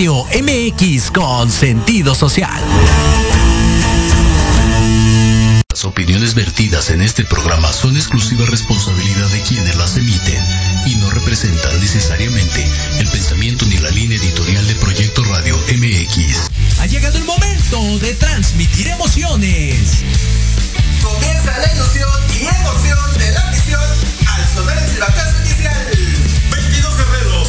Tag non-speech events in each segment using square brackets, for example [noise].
Radio MX con sentido social. Las opiniones vertidas en este programa son exclusiva responsabilidad de quienes las emiten y no representan necesariamente el pensamiento ni la línea editorial de Proyecto Radio MX. Ha llegado el momento de transmitir emociones. Comienza la ilusión y emoción de la misión al sonar el silbatazo inicial. 22 guerreros,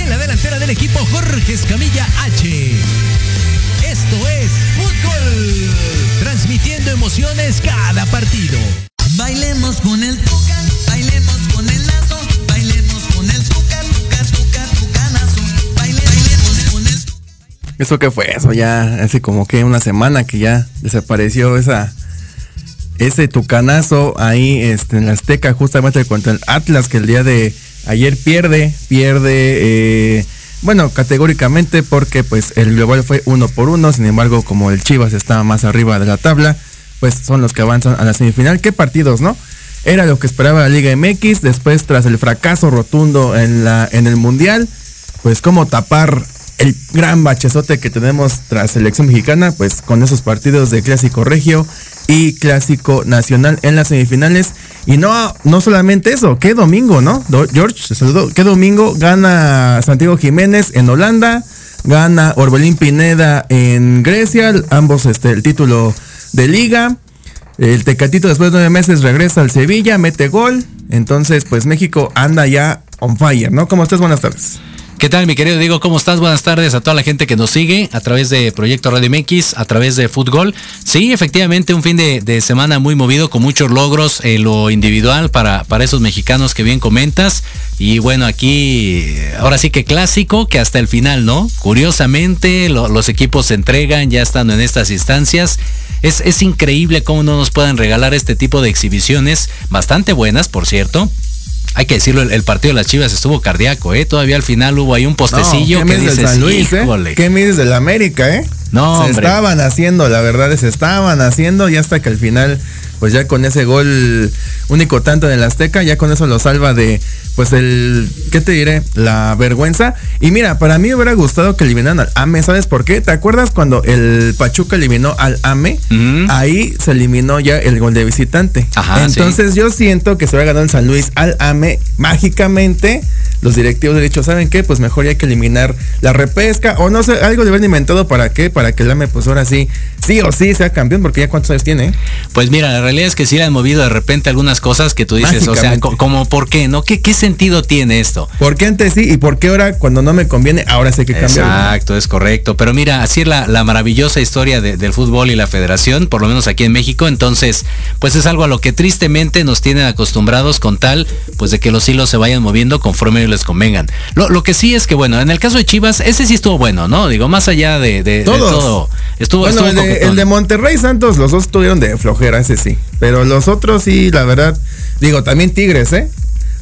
Y en la delantera del equipo, Jorge Escamilla H. Esto es Fútbol. Transmitiendo emociones cada partido. Bailemos con el tuca, bailemos con el lazo, bailemos con el tuca, tuca, tuca, tucanazo, baile, bailemos con el ¿Eso qué fue? Eso ya hace como que una semana que ya desapareció esa ese tucanazo ahí este, en la Azteca justamente contra el Atlas que el día de ayer pierde, pierde, eh, bueno, categóricamente porque pues el global fue uno por uno, sin embargo como el Chivas estaba más arriba de la tabla, pues son los que avanzan a la semifinal. ¿Qué partidos, no? Era lo que esperaba la Liga MX, después tras el fracaso rotundo en, la, en el Mundial, pues cómo tapar el gran bachezote que tenemos tras selección mexicana, pues con esos partidos de clásico regio y clásico nacional en las semifinales. Y no, no solamente eso, qué domingo, ¿no? George, saludo. ¿Qué domingo gana Santiago Jiménez en Holanda? Gana Orbelín Pineda en Grecia, ambos este, el título de liga. El Tecatito después de nueve meses regresa al Sevilla, mete gol. Entonces, pues México anda ya on fire, ¿no? ¿Cómo estás? Buenas tardes. ¿Qué tal, mi querido Diego? ¿Cómo estás? Buenas tardes a toda la gente que nos sigue a través de Proyecto Radio MX, a través de Fútbol. Sí, efectivamente, un fin de, semana muy movido, con muchos logros en lo individual para, para esos mexicanos que bien comentas. Y bueno, aquí, ahora sí que clásico, que hasta el final, ¿no? Curiosamente, lo- los equipos se entregan ya estando en estas instancias. Es, es increíble cómo no nos pueden regalar este tipo de exhibiciones, bastante buenas, por cierto. Hay que decirlo, el, el partido de las Chivas estuvo cardíaco, ¿eh? Todavía al final hubo ahí un postecillo No, que ¿qué mides del dices, San Luis, eh? ¿Qué mides del América, eh? No, se hombre. estaban haciendo, la verdad es, se estaban haciendo y hasta que al final, pues ya con ese gol único tanto en el Azteca, ya con eso lo salva de, pues el, ¿qué te diré? La vergüenza. Y mira, para mí me hubiera gustado que eliminaran al AME, ¿sabes por qué? ¿Te acuerdas cuando el Pachuca eliminó al AME? Ahí se eliminó ya el gol de visitante. Ajá, Entonces yo siento que se hubiera ganado el San Luis al AME mágicamente. Los directivos de dicho, ¿saben qué? Pues mejor ya hay que eliminar la repesca o no sé, algo le habían inventado para qué, para que el AME pues ahora sí, sí o sí sea campeón, porque ya cuántos años tiene. Pues mira, la realidad es que sí le han movido de repente algunas cosas que tú dices, o sea, como por qué, ¿no? ¿Qué, ¿Qué sentido tiene esto? ¿Por qué antes sí y por qué ahora cuando no me conviene, ahora hay que cambiar? Exacto, es correcto. Pero mira, así es la, la maravillosa historia de- del fútbol y la federación, por lo menos aquí en México. Entonces, pues es algo a lo que tristemente nos tienen acostumbrados con tal, pues de que los hilos se vayan moviendo conforme les convengan. Lo, lo que sí es que, bueno, en el caso de Chivas, ese sí estuvo bueno, ¿no? Digo, más allá de, de- todo. Estuvo, bueno, estuvo el de, el de Monterrey Santos, los dos tuvieron de flojera, ese sí. Pero los otros sí, la verdad, digo, también Tigres, ¿eh?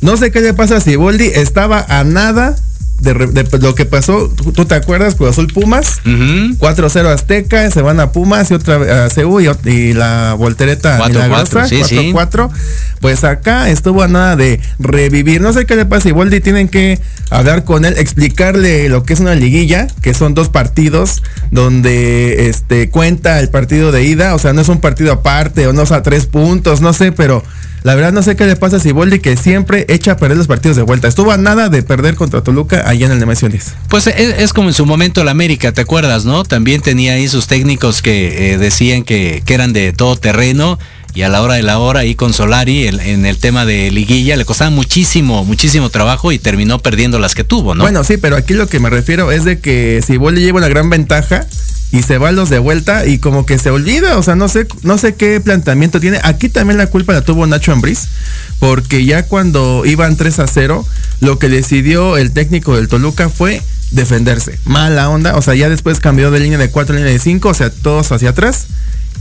No sé qué le pasa a Siboldi, estaba a nada de, lo que pasó. ¿Tú, te acuerdas? Cruz Azul Pumas. Ujú. 4-0 Azteca, se van a Pumas y otra a CU y, y la voltereta 4-4, milagrosa, sí, sí. 4-4. Pues acá estuvo a nada de revivir. No sé qué le pasa Iboldi, tienen que hablar con él, explicarle lo que es una liguilla, que son dos partidos donde este cuenta el partido de ida, o sea, no es un partido aparte o no es a tres puntos, no sé, pero la verdad no sé qué le pasa a Siboldi que siempre echa a perder los partidos de vuelta. Estuvo a nada de perder contra Toluca allá en el Nemesio 10. Pues es, es como en su momento el América, ¿te acuerdas, no? También tenía ahí sus técnicos que eh, decían que, que eran de todo terreno y a la hora de la hora ahí con Solari el- en el tema de liguilla le costaba muchísimo, muchísimo trabajo y terminó perdiendo las que tuvo, ¿no? Bueno, sí, pero aquí lo que me refiero es de que si Siboldi lleva una gran ventaja y se va los de vuelta y como que se olvida, o sea, no sé, no sé qué planteamiento tiene. Aquí también la culpa la tuvo Nacho Ambriz, porque ya cuando iban 3 a 0, lo que decidió el técnico del Toluca fue defenderse. Mala onda, o sea, ya después cambió de línea de 4 a línea de 5, o sea, todos hacia atrás.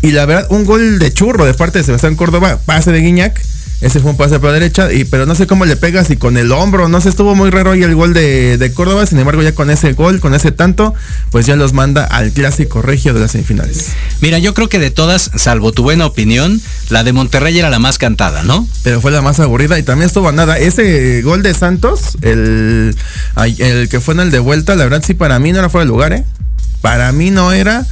Y la verdad, un gol de churro de parte de Sebastián Córdoba, pase de Guiñac. Ese fue un pase por la derecha, y, pero no sé cómo le pegas y con el hombro, no sé, estuvo muy raro ahí el gol de, de Córdoba, sin embargo ya con ese gol, con ese tanto, pues ya los manda al clásico regio de las semifinales. Mira, yo creo que de todas, salvo tu buena opinión, la de Monterrey era la más cantada, ¿no? Pero fue la más aburrida y también estuvo a nada. Ese gol de Santos, el, el que fue en el de vuelta, la verdad sí para mí no era fuera de lugar, ¿eh? Para mí no era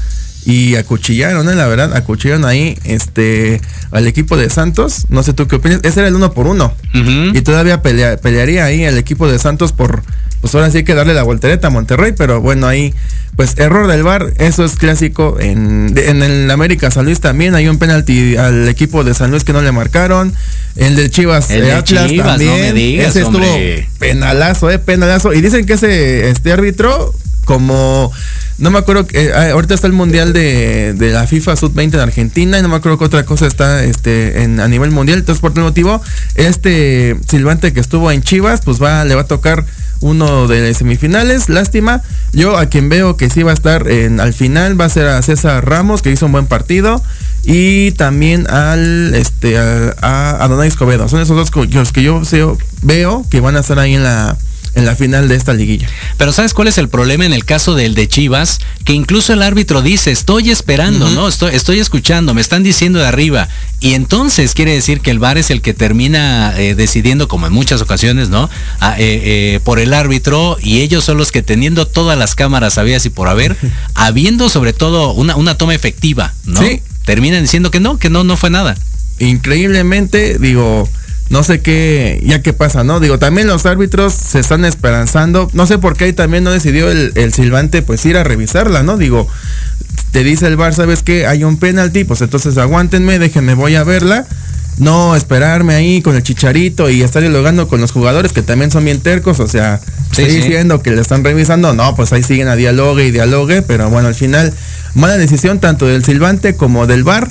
y acuchillaron, ¿eh? la verdad, acuchillaron ahí este al equipo de Santos. No sé tú qué opinas. Ese era el uno por uno. Y todavía pelea- pelearía ahí el equipo de Santos por, pues ahora sí hay que darle la voltereta a Monterrey, pero bueno, ahí, pues error del VAR, eso es clásico. En, en el América San Luis también hay un penalti al equipo de San Luis que no le marcaron. El de Chivas, El de Atlas Chivas, no también. me digas, ese estuvo hombre. penalazo, eh, penalazo. Y dicen que ese este árbitro, como no me acuerdo, que, eh, ahorita está el mundial de, de la FIFA Sub 20 en Argentina y no me acuerdo que otra cosa está este en a nivel mundial. Entonces, por tal motivo, este silbante que estuvo en Chivas, pues va, le va a tocar uno de semifinales. Lástima. Yo a quien veo que sí va a estar en, al final va a ser a César Ramos, que hizo un buen partido. Y también al este a, a Adonai Escobedo. Son esos dos que yo veo que van a estar ahí en la en la final de esta liguilla. Pero ¿sabes cuál es el problema en el caso del de Chivas? Que incluso el árbitro dice, estoy esperando, ¿no? Estoy, estoy escuchando, me están diciendo de arriba. Y entonces quiere decir que el VAR es el que termina eh, decidiendo, como en muchas ocasiones, ¿no? Ah, eh, eh, por el árbitro y ellos son los que teniendo todas las cámaras habidas y por haber, habiendo sobre todo una, una toma efectiva, ¿no? Sí. Terminan diciendo que no, que no, no fue nada. increíblemente, digo, no sé qué, ya qué pasa, ¿no? Digo, también los árbitros se están esperanzando, no sé por qué ahí también no decidió el, el silbante pues ir a revisarla, ¿no? Digo, te dice el bar, ¿sabes qué? Hay un penalti, pues entonces aguántenme, déjenme, voy a verla. No esperarme ahí con el chicharito y estar dialogando con los jugadores que también son bien tercos, o sea, Sí, estoy sí. diciendo que le están revisando, no, pues ahí siguen a dialogue y dialogue, pero bueno, al final, mala decisión tanto del silbante como del bar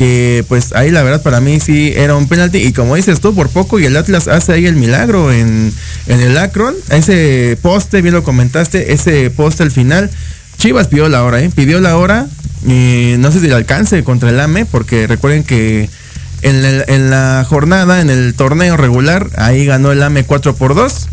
que pues ahí la verdad para mí sí era un penalti. Y como dices tú por poco y el Atlas hace ahí el milagro en, en el Akron, ese poste, bien lo comentaste, ese poste al final, Chivas pidió la hora, ¿eh? pidió la hora no sé si le alcance contra el AME porque recuerden que en, el- en la jornada, en el torneo regular, ahí ganó el AME 4 por 2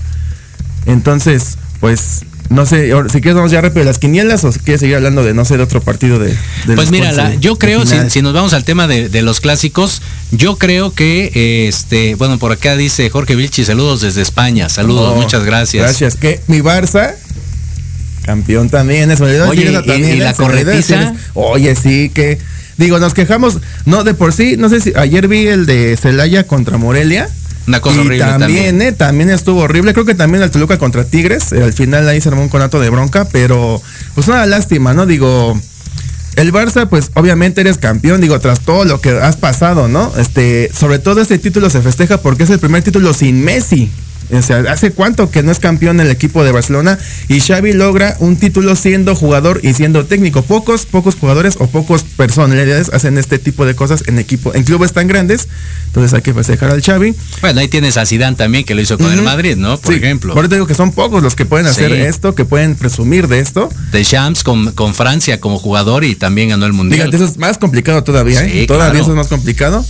entonces pues no sé, si quieres vamos ya rápido las quinielas o si quieres seguir hablando de no sé de otro partido de, de Pues mira, la- yo creo, si, nos vamos al tema de, de los clásicos, yo creo que, eh, este, bueno, por acá dice Jorge Vilchi, saludos desde España, saludos, Oh, muchas gracias. Gracias. Que mi Barça, campeón también, es olvidó Oye, eso ¿y- también, y la me olvidó corretiza? eso. Oye, sí, que. Digo, nos quejamos, no de por sí, no sé si ayer vi el de Celaya contra Morelia. Una cosa y horrible también, también. eh, también estuvo horrible. Creo que también el Toluca contra Tigres. eh, al final ahí se armó un conato de bronca, pero pues una lástima, ¿no? Digo, el Barça, pues obviamente eres campeón, digo, tras todo lo que has pasado, ¿no? Este, sobre todo este título se festeja porque es el primer título sin Messi. O sea, ¿hace cuánto que no es campeón el equipo de Barcelona? Y Xavi logra un título siendo jugador y siendo técnico. Pocos, pocos jugadores o pocos personalidades hacen este tipo de cosas en equipo, en clubes tan grandes. Entonces hay que festejar al Xavi. Bueno, ahí tienes a Zidane también que lo hizo con el. Madrid, ¿no? Por Sí, ejemplo. Por eso digo que son pocos los que pueden hacer Sí. esto, que pueden presumir de esto. De Champs con, con Francia como jugador y también ganó el Mundial. Fíjate, eso es más complicado todavía, ¿eh? Sí, Todavía claro. eso es más complicado.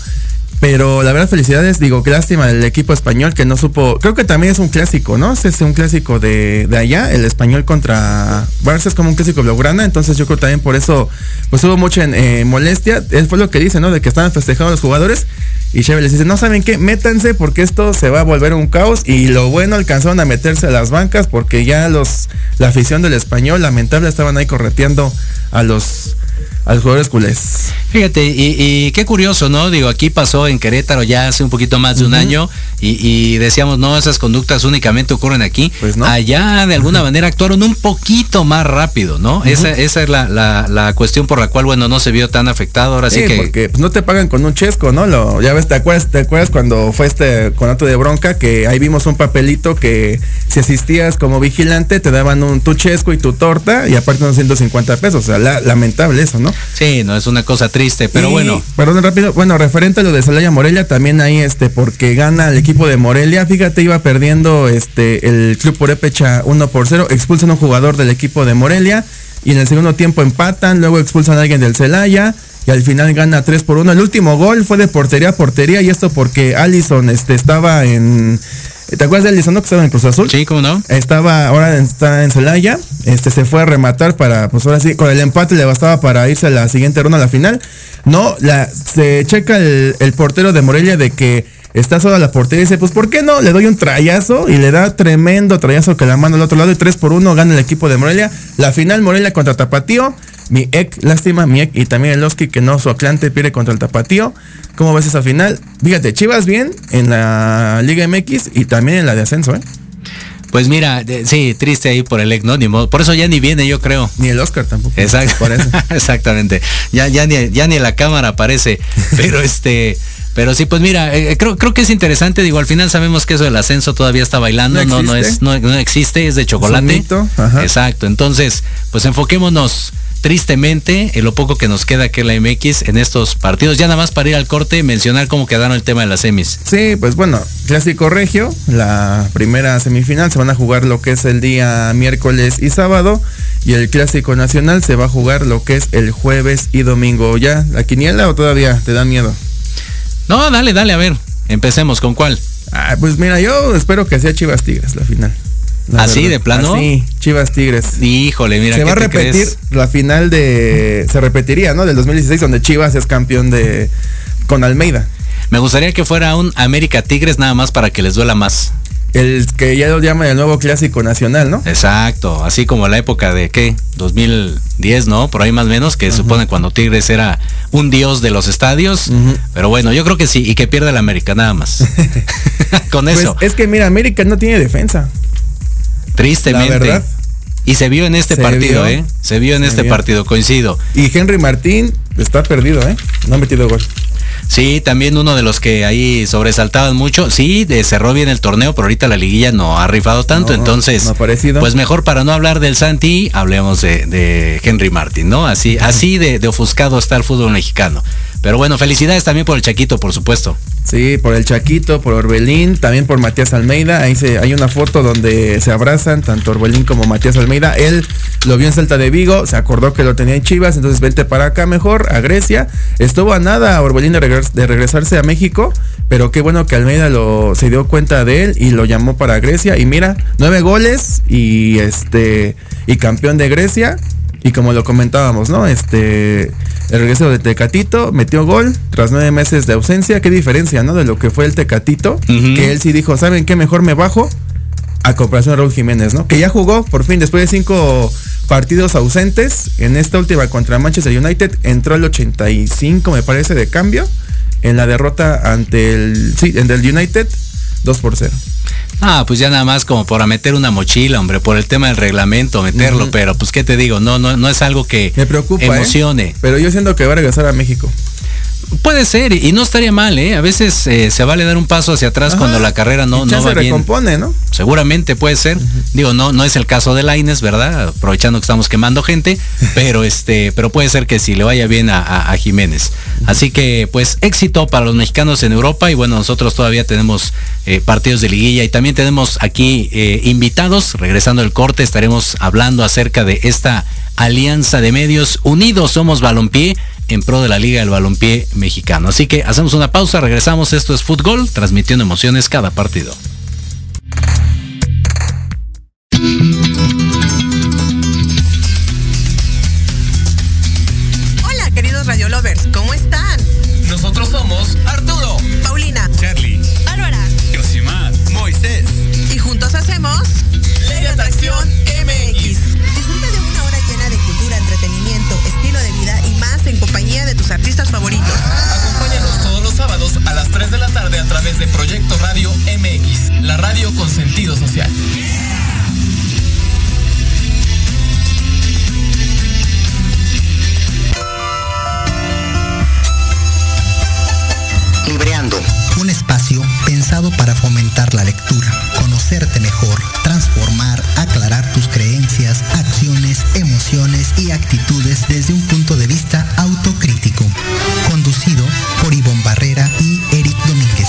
Pero la verdad, felicidades. Digo, qué lástima el equipo español que no supo. Creo que también es un clásico, ¿no? Es un clásico de, de allá. El español contra Barça es como un clásico blaugrana. Entonces yo creo también por eso, pues hubo mucha eh, molestia. Él fue lo que dice, ¿no? De que estaban festejando los jugadores. Y Chávez les dice, no saben qué, métanse porque esto se va a volver un caos. Y lo bueno alcanzaron a meterse a las bancas porque ya los, la afición del español, lamentable, estaban ahí correteando a los, a los jugadores culés. Fíjate, y, y qué curioso, ¿no? Digo, aquí pasó en Querétaro ya hace un poquito más de un año y, y decíamos, no, esas conductas únicamente ocurren aquí. Pues no. Allá de alguna manera actuaron un poquito más rápido, ¿no? esa, esa es la, la- la cuestión por la cual, bueno, no se vio tan afectado. Ahora sí, Sí, que... porque pues, no te pagan con un chesco, ¿no? Lo, ya ves, ¿te acuerdas, ¿te acuerdas cuando fue este conato de bronca que ahí vimos un papelito que si asistías como vigilante te daban un tu chesco y tu torta y aparte unos 150 pesos? O sea, la- lamentable eso, ¿no? Sí, no, es una cosa triste, pero Y, bueno. Perdón, rápido. Bueno, referente a lo de Celaya Morelia, también ahí, este, porque gana el equipo de Morelia. Fíjate, iba perdiendo este el club Purépecha 1 por 0. Expulsan a un jugador del equipo de Morelia. Y en el segundo tiempo empatan. Luego expulsan a alguien del Celaya. Y al final gana 3 por 1. El último gol fue de portería a portería. Y esto porque Allison este, estaba en. ¿Te acuerdas de Allison, no? Que estaba en Cruz Azul. Sí, ¿cómo no? Estaba, ahora está en Celaya, este se fue a rematar para, pues ahora sí, con el empate le bastaba para irse a la siguiente ronda, a la final. No, la, se checa el, el portero de Morelia de que está sola la portería y dice, pues ¿por qué no? Le doy un trayazo y le da tremendo trayazo que la manda al otro lado y 3 por 1 gana el equipo de Morelia. La final Morelia contra Tapatío. Mi ex, lástima, mi ex y también el Oski que no, su Atlante pierde contra el Tapatío. ¿Cómo ves esa final? Fíjate, Chivas bien en la Liga MX y también en la de ascenso, ¿eh? Pues mira, de- sí, triste ahí por el ex, ¿no? Ni modo. Por eso ya ni viene, yo creo. Ni el Oscar tampoco. Exacto. Por eso. [laughs] Exactamente. Ya, ya, ni, ya ni la cámara aparece. Pero este. Pero sí, pues mira, eh, creo, creo que es interesante. Digo, al final sabemos que eso del ascenso todavía está bailando. No No, es, no, no existe, es de chocolate. mito, ajá. Exacto. Entonces, pues enfoquémonos tristemente en lo poco que nos queda que es la MX en estos partidos. Ya nada más para ir al corte, mencionar cómo quedaron el tema de las semis. Sí, pues bueno, clásico regio, la primera semifinal se van a jugar lo que es el día miércoles y sábado y el clásico nacional se va a jugar lo que es el jueves y domingo. ¿Ya la quiniela o todavía te da miedo? No, dale, dale, a ver. Empecemos, ¿con cuál? Ah, pues mira, yo espero que sea Chivas Tigres la final. La ¿Así, verdad. de plano? Sí, Chivas Tigres. Híjole, mira. se va a ¿qué te repetir crees? la final de se repetiría, ¿no? Del 2016 donde Chivas es campeón de con Almeida. Me gustaría que fuera un América Tigres nada más para que les duela más. El que ya lo llaman el nuevo clásico nacional, ¿no? Exacto, así como la época de qué, 2010, ¿no? Por ahí más o menos, que se supone cuando Tigres era un dios de los estadios. Pero bueno, yo creo que sí, y que pierda el América nada más. [laughs] [laughs] Con Pues eso, es que mira, América no tiene defensa. Tristemente. la verdad. Y se vio en este partido, vio. ¿eh? Se vio en Se este vio. partido, coincido. Y Henry Martín está perdido, ¿eh? No ha metido gol. Sí, también uno de los que ahí sobresaltaban mucho. Sí, de- cerró bien el torneo, pero ahorita la liguilla no ha rifado tanto. No, entonces, no ha aparecido. pues mejor para no hablar del Santi, hablemos de, de Henry Martin, ¿no? Así, así de, de ofuscado está el fútbol mexicano. Pero bueno, felicidades también por el Chaquito, por supuesto. Sí, por el Chaquito, por Orbelín, también por Matías Almeida. Ahí se, hay una foto donde se abrazan, tanto Orbelín como Matías Almeida. Él lo vio en Celta de Vigo, se acordó que lo tenía en Chivas, entonces vente para acá mejor, a Grecia. Estuvo a nada Orbelín de, regres- de regresarse a México, pero qué bueno que Almeida lo, se dio cuenta de él y lo llamó para Grecia. Y mira, nueve goles y este y campeón de Grecia. Y como lo comentábamos, ¿no? Este, el regreso de Tecatito metió gol tras nueve meses de ausencia. Qué diferencia, ¿no? De lo que fue el Tecatito. Que él sí dijo, ¿saben qué? Mejor me bajo a comparación de Raúl Jiménez, ¿no? Que ya jugó, por fin, después de cinco partidos ausentes. En esta última contra Manchester United entró el 85, me parece, de cambio. En la derrota ante el, sí, en el United, 2 por 0. Ah, pues ya nada más como para meter una mochila, hombre, por el tema del reglamento, meterlo, pero pues qué te digo, no, no, no es algo que Me preocupa. ¿eh? emocione. Pero yo siento que va a regresar a México. Puede ser, y no estaría mal, ¿eh? A veces eh, se vale dar un paso hacia atrás Ajá. cuando la carrera no, no va bien. recompone, ¿no? Seguramente puede ser. Digo, no, no es el caso de Laines, ¿verdad? Aprovechando que estamos quemando gente, [laughs] pero este, pero puede ser que si le vaya bien a, a- a Jiménez. Así que, pues, éxito para los mexicanos en Europa y bueno, nosotros todavía tenemos eh, partidos de liguilla y también tenemos aquí eh, invitados. Regresando el corte, estaremos hablando acerca de esta alianza de medios unidos somos balompié en pro de la Liga del Balompié Mexicano. Así que hacemos una pausa, regresamos. Esto es Fútbol, transmitiendo emociones cada partido. Hola, queridos Radio Lovers, ¿cómo de Proyecto Radio MX, la radio con sentido social. Libreando. Un espacio pensado para fomentar la lectura, conocerte mejor, transformar, aclarar tus creencias, acciones emociones y actitudes desde un punto de vista autocrítico. Conducido por Ivonne Barrera y Eric Domínguez.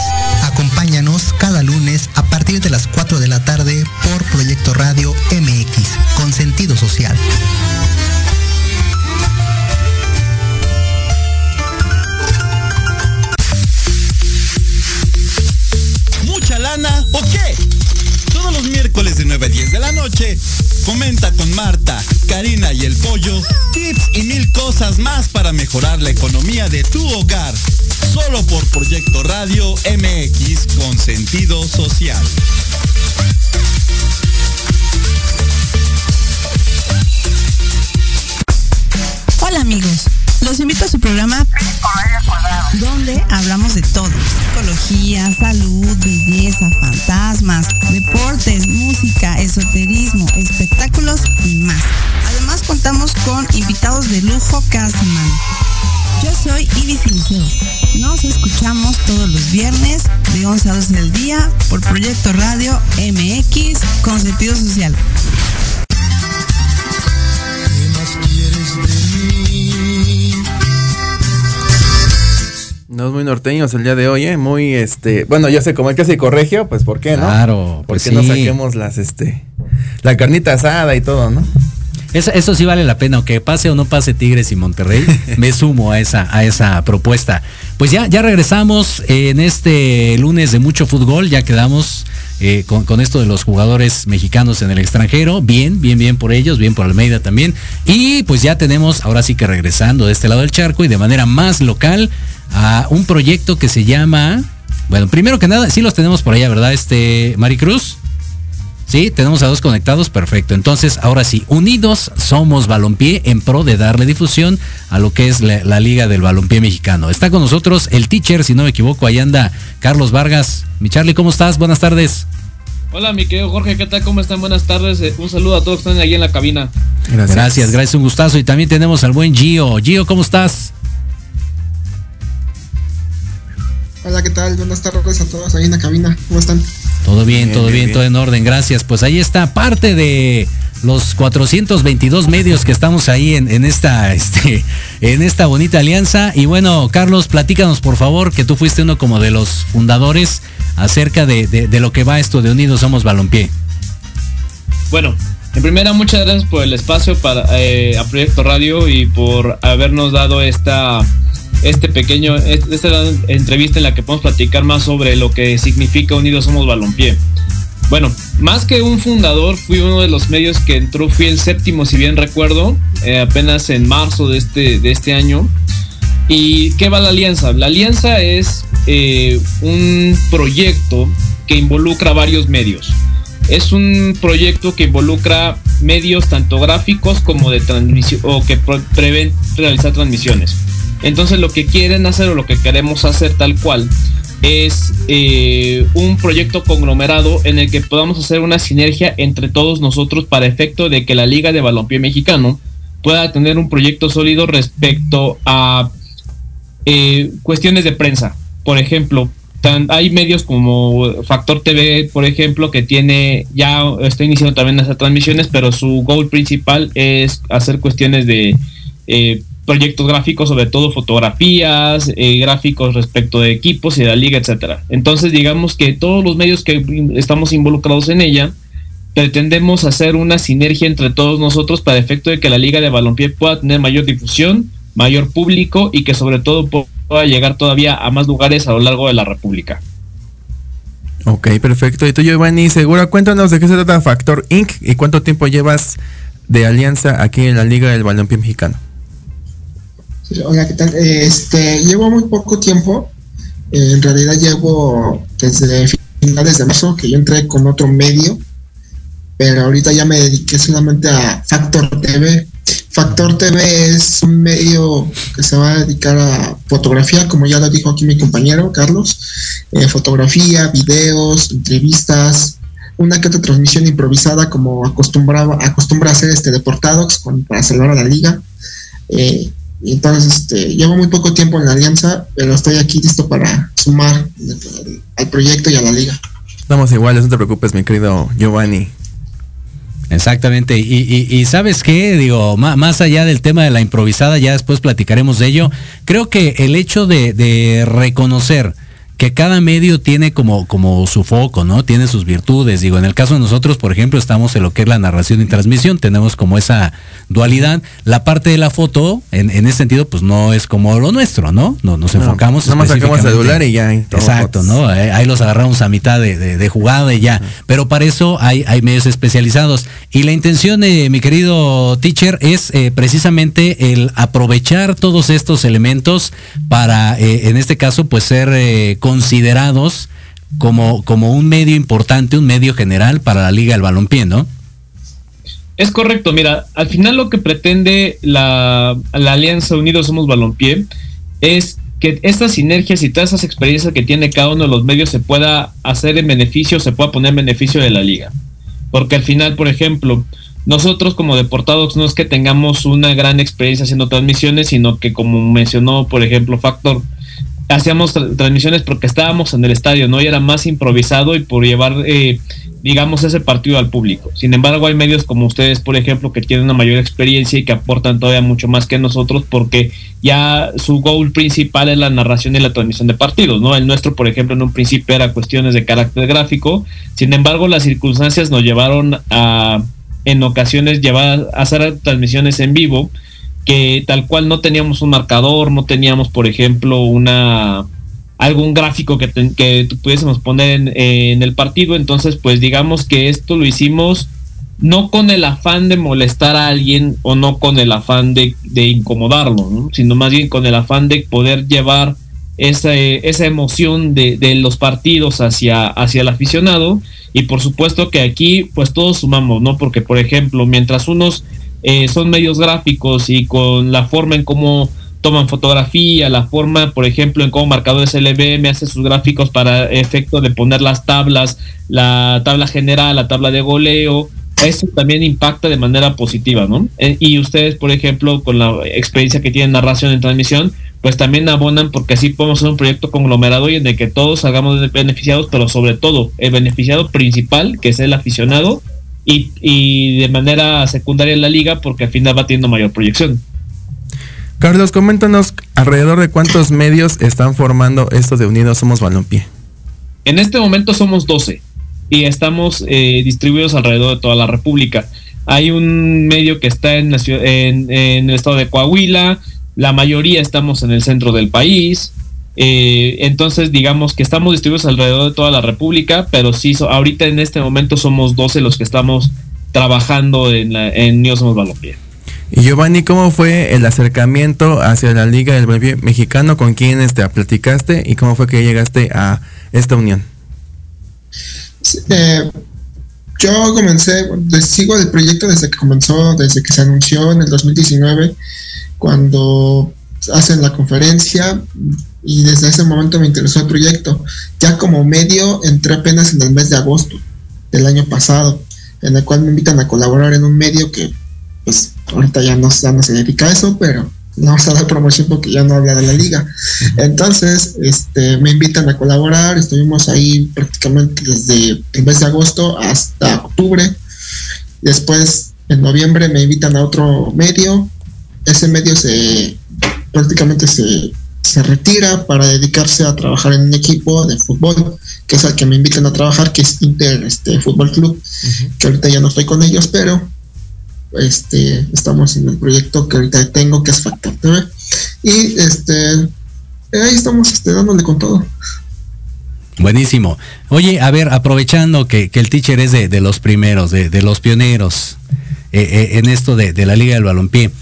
Las 4 de la tarde por Proyecto Radio MX, con sentido social. ¿Mucha lana o qué? Todos los miércoles de 9 a 10 de la noche, comenta con Marta, Karina y el Pollo tips y mil cosas más para mejorar la economía de tu hogar. Solo por Proyecto Radio MX con sentido social. Hola amigos, los invito a su programa donde hablamos de todo. Psicología, salud, belleza, fantasmas, deportes, música, esoterismo, espectáculos y más. Además contamos con invitados de lujo cada semana. Yo soy Ibis Liceo. Nos escuchamos todos los viernes de 11 a 12 del día por Proyecto Radio MX con sentido social. No es muy norteños el día de hoy, ¿eh? Muy, este... Bueno, yo sé, como el que se corregio, pues ¿por qué, no? Claro, ¿Por pues qué no sí. saquemos las, este... La carnita asada y todo, ¿no? Eso, eso sí vale la pena, aunque pase o no pase Tigres y Monterrey, [laughs] me sumo a esa, a esa propuesta. Pues ya, ya regresamos en este lunes de mucho fútbol, ya quedamos eh, con, con esto de los jugadores mexicanos en el extranjero. Bien, bien, bien por ellos, bien por Almeida también. Y pues ya tenemos, ahora sí que regresando de este lado del charco y de manera más local, a un proyecto que se llama. Bueno, primero que nada, sí los tenemos por allá, ¿verdad? Este, Maricruz. Sí, tenemos a dos conectados, perfecto. Entonces, ahora sí, unidos somos balompié en pro de darle difusión a lo que es la, la Liga del Balompié Mexicano. Está con nosotros el teacher, si no me equivoco, ahí anda Carlos Vargas. Mi Charlie, ¿cómo estás? Buenas tardes. Hola, mi querido Jorge, ¿qué tal? ¿Cómo están? Buenas tardes. Eh, Un saludo a todos que están ahí en la cabina. Gracias. Gracias, gracias, un gustazo. Y también tenemos al buen Gio. Gio, ¿cómo estás? Hola, ¿qué tal? Buenas tardes a todos ahí en la cabina. ¿Cómo están? Todo bien, Bien, todo bien, todo en orden, gracias. Pues ahí está parte de los 422 medios que estamos ahí en, en esta, [laughs] este, en esta bonita alianza. Y bueno, Carlos, platícanos por favor, que tú fuiste uno como de los fundadores acerca de, de- de lo que va esto de Unidos Somos Balompié. Bueno, en primera, muchas gracias por el espacio para eh, a Proyecto Radio y por habernos dado esta este pequeño esta entrevista en la que podemos platicar más sobre lo que significa Unidos Somos Balompié. Bueno, más que un fundador, fui uno de los medios que entró, fui el séptimo, si bien recuerdo, eh, apenas en marzo de este, de este año. ¿Y qué va la alianza? La alianza es eh, un proyecto que involucra varios medios. Es un proyecto que involucra medios tanto gráficos como de transmisión o que prevén realizar transmisiones. Entonces lo que quieren hacer o lo que queremos hacer tal cual es eh, un proyecto conglomerado en el que podamos hacer una sinergia entre todos nosotros para efecto de que la Liga de Balompié Mexicano pueda tener un proyecto sólido respecto a eh, cuestiones de prensa. Por ejemplo, hay medios como Factor TV, por ejemplo, que tiene ya está iniciando también hacer transmisiones, pero su goal principal es hacer cuestiones de eh, proyectos gráficos, sobre todo fotografías, eh, gráficos respecto de equipos y de la liga, etcétera. Entonces, digamos que todos los medios que estamos involucrados en ella pretendemos hacer una sinergia entre todos nosotros para efecto de que la liga de balompié pueda tener mayor difusión, mayor público y que sobre todo pueda llegar todavía a más lugares a lo largo de la República. Ok, perfecto. Y tú, Giovanni, seguro, cuéntanos de qué se trata Factor Inc. y cuánto tiempo llevas de alianza aquí en la Liga del Balompié Mexicano. Hola, ¿qué tal? Este, llevo muy poco tiempo. Eh, en realidad llevo desde finales de marzo que yo entré con otro medio, pero ahorita ya me dediqué solamente a Factor TV. Factor TV es un medio que se va a dedicar a fotografía, como ya lo dijo aquí mi compañero Carlos. Eh, fotografía, videos, entrevistas, una que transmisión improvisada como acostumbraba, acostumbra a hacer este Deportadox con, para salvar a la liga. Eh, entonces este, llevo muy poco tiempo en la alianza, pero estoy aquí listo para sumar al, proyecto y a la liga. Estamos iguales, no te preocupes, mi querido Giovanni. Exactamente, y, y, sabes qué, digo, más, allá del tema de la improvisada, ya después platicaremos de ello, creo que el hecho de, de reconocer que cada medio tiene como, como su foco, ¿no? Tiene sus virtudes. Digo, en el caso de nosotros, por ejemplo, estamos en lo que es la narración y transmisión, tenemos como esa dualidad. La parte de la foto, en, en ese sentido, pues no es como lo nuestro, ¿no? no nos enfocamos. Nada más sacamos celular y ya. Exacto, ¿no? Ahí los agarramos a mitad de, de, jugada y ya. Pero para eso hay, hay medios especializados. Y la intención, mi querido teacher, es eh, precisamente el aprovechar todos estos elementos para, eh, en este caso, pues ser eh, considerados como, como un medio importante, un medio general para la Liga del Balompié, ¿no? Es correcto, mira, al final lo que pretende la, Alianza Unidos Somos Balompié es que estas sinergias y todas esas experiencias que tiene cada uno de los medios se pueda hacer en beneficio, se pueda poner en beneficio de la liga. Porque al final, por ejemplo, nosotros como Deportados no es que tengamos una gran experiencia haciendo transmisiones, sino que como mencionó, por ejemplo, Factor, hacíamos transmisiones porque estábamos en el estadio, ¿no? Y era más improvisado y por llevar, eh, digamos, ese partido al público. Sin embargo, hay medios como ustedes, por ejemplo, que tienen una mayor experiencia y que aportan todavía mucho más que nosotros porque ya su goal principal es la narración y la transmisión de partidos, ¿no? El nuestro, por ejemplo, en un principio era cuestiones de carácter gráfico. Sin embargo, las circunstancias nos llevaron a, en ocasiones, llevar a hacer transmisiones en vivo que tal cual no teníamos un marcador, no teníamos, por ejemplo, una algún gráfico que, que pudiésemos poner en, el partido. Entonces, pues digamos que esto lo hicimos no con el afán de molestar a alguien o no con el afán de, incomodarlo, sino más bien con el afán de poder llevar esa, esa emoción de, de, los partidos hacia, hacia el aficionado. Y por supuesto que aquí, pues todos sumamos, ¿no? Porque, por ejemplo, mientras unos eh, son medios gráficos y con la forma en cómo toman fotografía, la forma, por ejemplo, en cómo Marcadores LBM hace sus gráficos para efecto de poner las tablas, la tabla general, la tabla de goleo, eso también impacta de manera positiva, ¿no? Eh, y ustedes, por ejemplo, con la experiencia que tienen narración en transmisión, pues también abonan porque así podemos hacer un proyecto conglomerado y en el que todos hagamos beneficiados, pero sobre todo el beneficiado principal, que es el aficionado, y, de manera secundaria en la liga porque al final va teniendo mayor proyección. Carlos, coméntanos alrededor de cuántos medios están formando esto de Unidos Somos Balompié. En este momento somos 12 y estamos eh, distribuidos alrededor de toda la República. Hay un medio que está en, en, en el estado de Coahuila, la mayoría estamos en el centro del país, eh, entonces, digamos que estamos distribuidos alrededor de toda la República, pero sí, ahorita en este momento somos 12 los que estamos trabajando en, la, en New Somos Balompié. Y Giovanni, ¿cómo fue el acercamiento hacia la Liga del Balompié Mexicano? ¿Con quién este, platicaste y cómo fue que llegaste a esta unión? Eh, yo comencé, sigo el proyecto desde que comenzó, desde que se anunció en el 2019, cuando hacen la conferencia, y desde ese momento me interesó el proyecto. Ya como medio entré apenas en el mes de agosto del año pasado, en el cual me invitan a colaborar en un medio que pues ahorita ya no, ya no se dedica a eso, pero no vamos a dar promoción porque ya no habla de la liga. Entonces, este, me invitan a colaborar, estuvimos ahí prácticamente desde el mes de agosto hasta octubre. Después, en noviembre, me invitan a otro medio. Ese medio se prácticamente se se retira para dedicarse a trabajar en un equipo de fútbol, que es al que me invitan a trabajar, que es Inter este, Fútbol Club, que ahorita ya no estoy con ellos, pero este, estamos en el proyecto que ahorita tengo, que es Factor TV. Y este, ahí estamos este, dándole con todo. Buenísimo. Oye, a ver, aprovechando que, el teacher es de, los primeros, de, los pioneros eh, eh, en esto de, de la Liga del Balompié.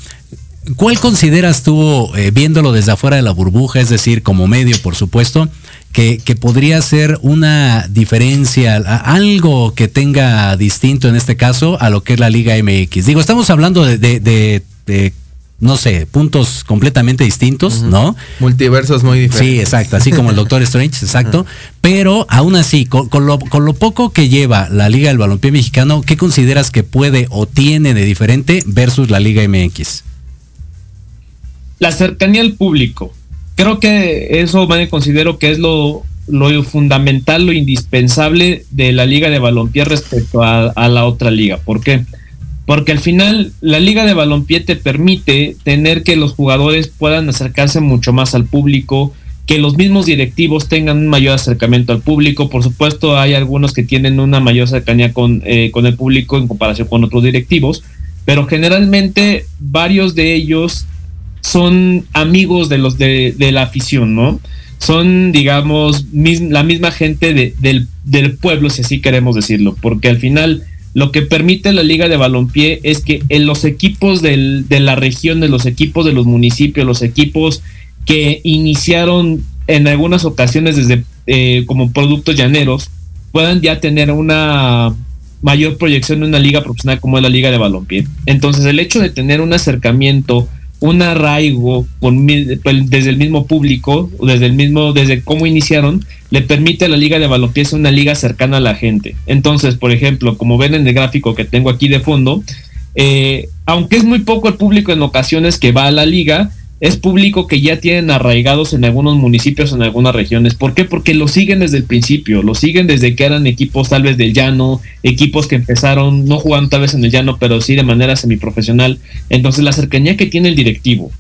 ¿Cuál consideras tú, eh, viéndolo desde afuera de la burbuja, es decir, como medio, por supuesto, que, podría ser una diferencia, algo que tenga distinto en este caso a lo que es la Liga MX? Digo, estamos hablando de, no sé, puntos completamente distintos, ¿no? Multiversos muy diferentes. Sí, exacto, así como el Doctor Strange, [laughs] exacto. Pero aún así, con, lo, con, lo, poco que lleva la Liga del Balompié Mexicano, ¿qué consideras que puede o tiene de diferente versus la Liga MX? La cercanía al público. Creo que eso considero que es lo, fundamental, lo indispensable de la liga de balompié respecto a, la otra liga. ¿Por qué? porque al final la liga de balompié te permite tener que los jugadores puedan acercarse mucho más al público, que los mismos directivos tengan un mayor acercamiento al público. Por supuesto, hay algunos que tienen una mayor cercanía con, eh, con el público en comparación con otros directivos, pero generalmente varios de ellos son amigos de los de, de la afición, ¿no? Son, digamos, la misma gente de, del, del pueblo, si así queremos decirlo, porque al final lo que permite la liga de balompié es que en los equipos del, de la región, de los equipos de los municipios, los equipos que iniciaron en algunas ocasiones desde eh, como productos llaneros puedan ya tener una mayor proyección en una liga profesional como es la liga de balompié. Entonces el hecho de tener un acercamiento, un arraigo pues, desde el mismo público, desde el mismo, desde cómo iniciaron, le permite a la liga de balompié ser una liga cercana a la gente. Entonces, por ejemplo, como ven en el gráfico que tengo aquí de fondo, eh, aunque es muy poco el público en ocasiones que va a la liga, es público que ya tienen arraigados en algunos municipios, en algunas regiones. ¿Por qué? Porque lo siguen desde el principio, lo siguen desde que eran equipos tal vez del llano, equipos que empezaron, no jugando tal vez en el llano, pero sí de manera semiprofesional. Entonces la cercanía que tiene el directivo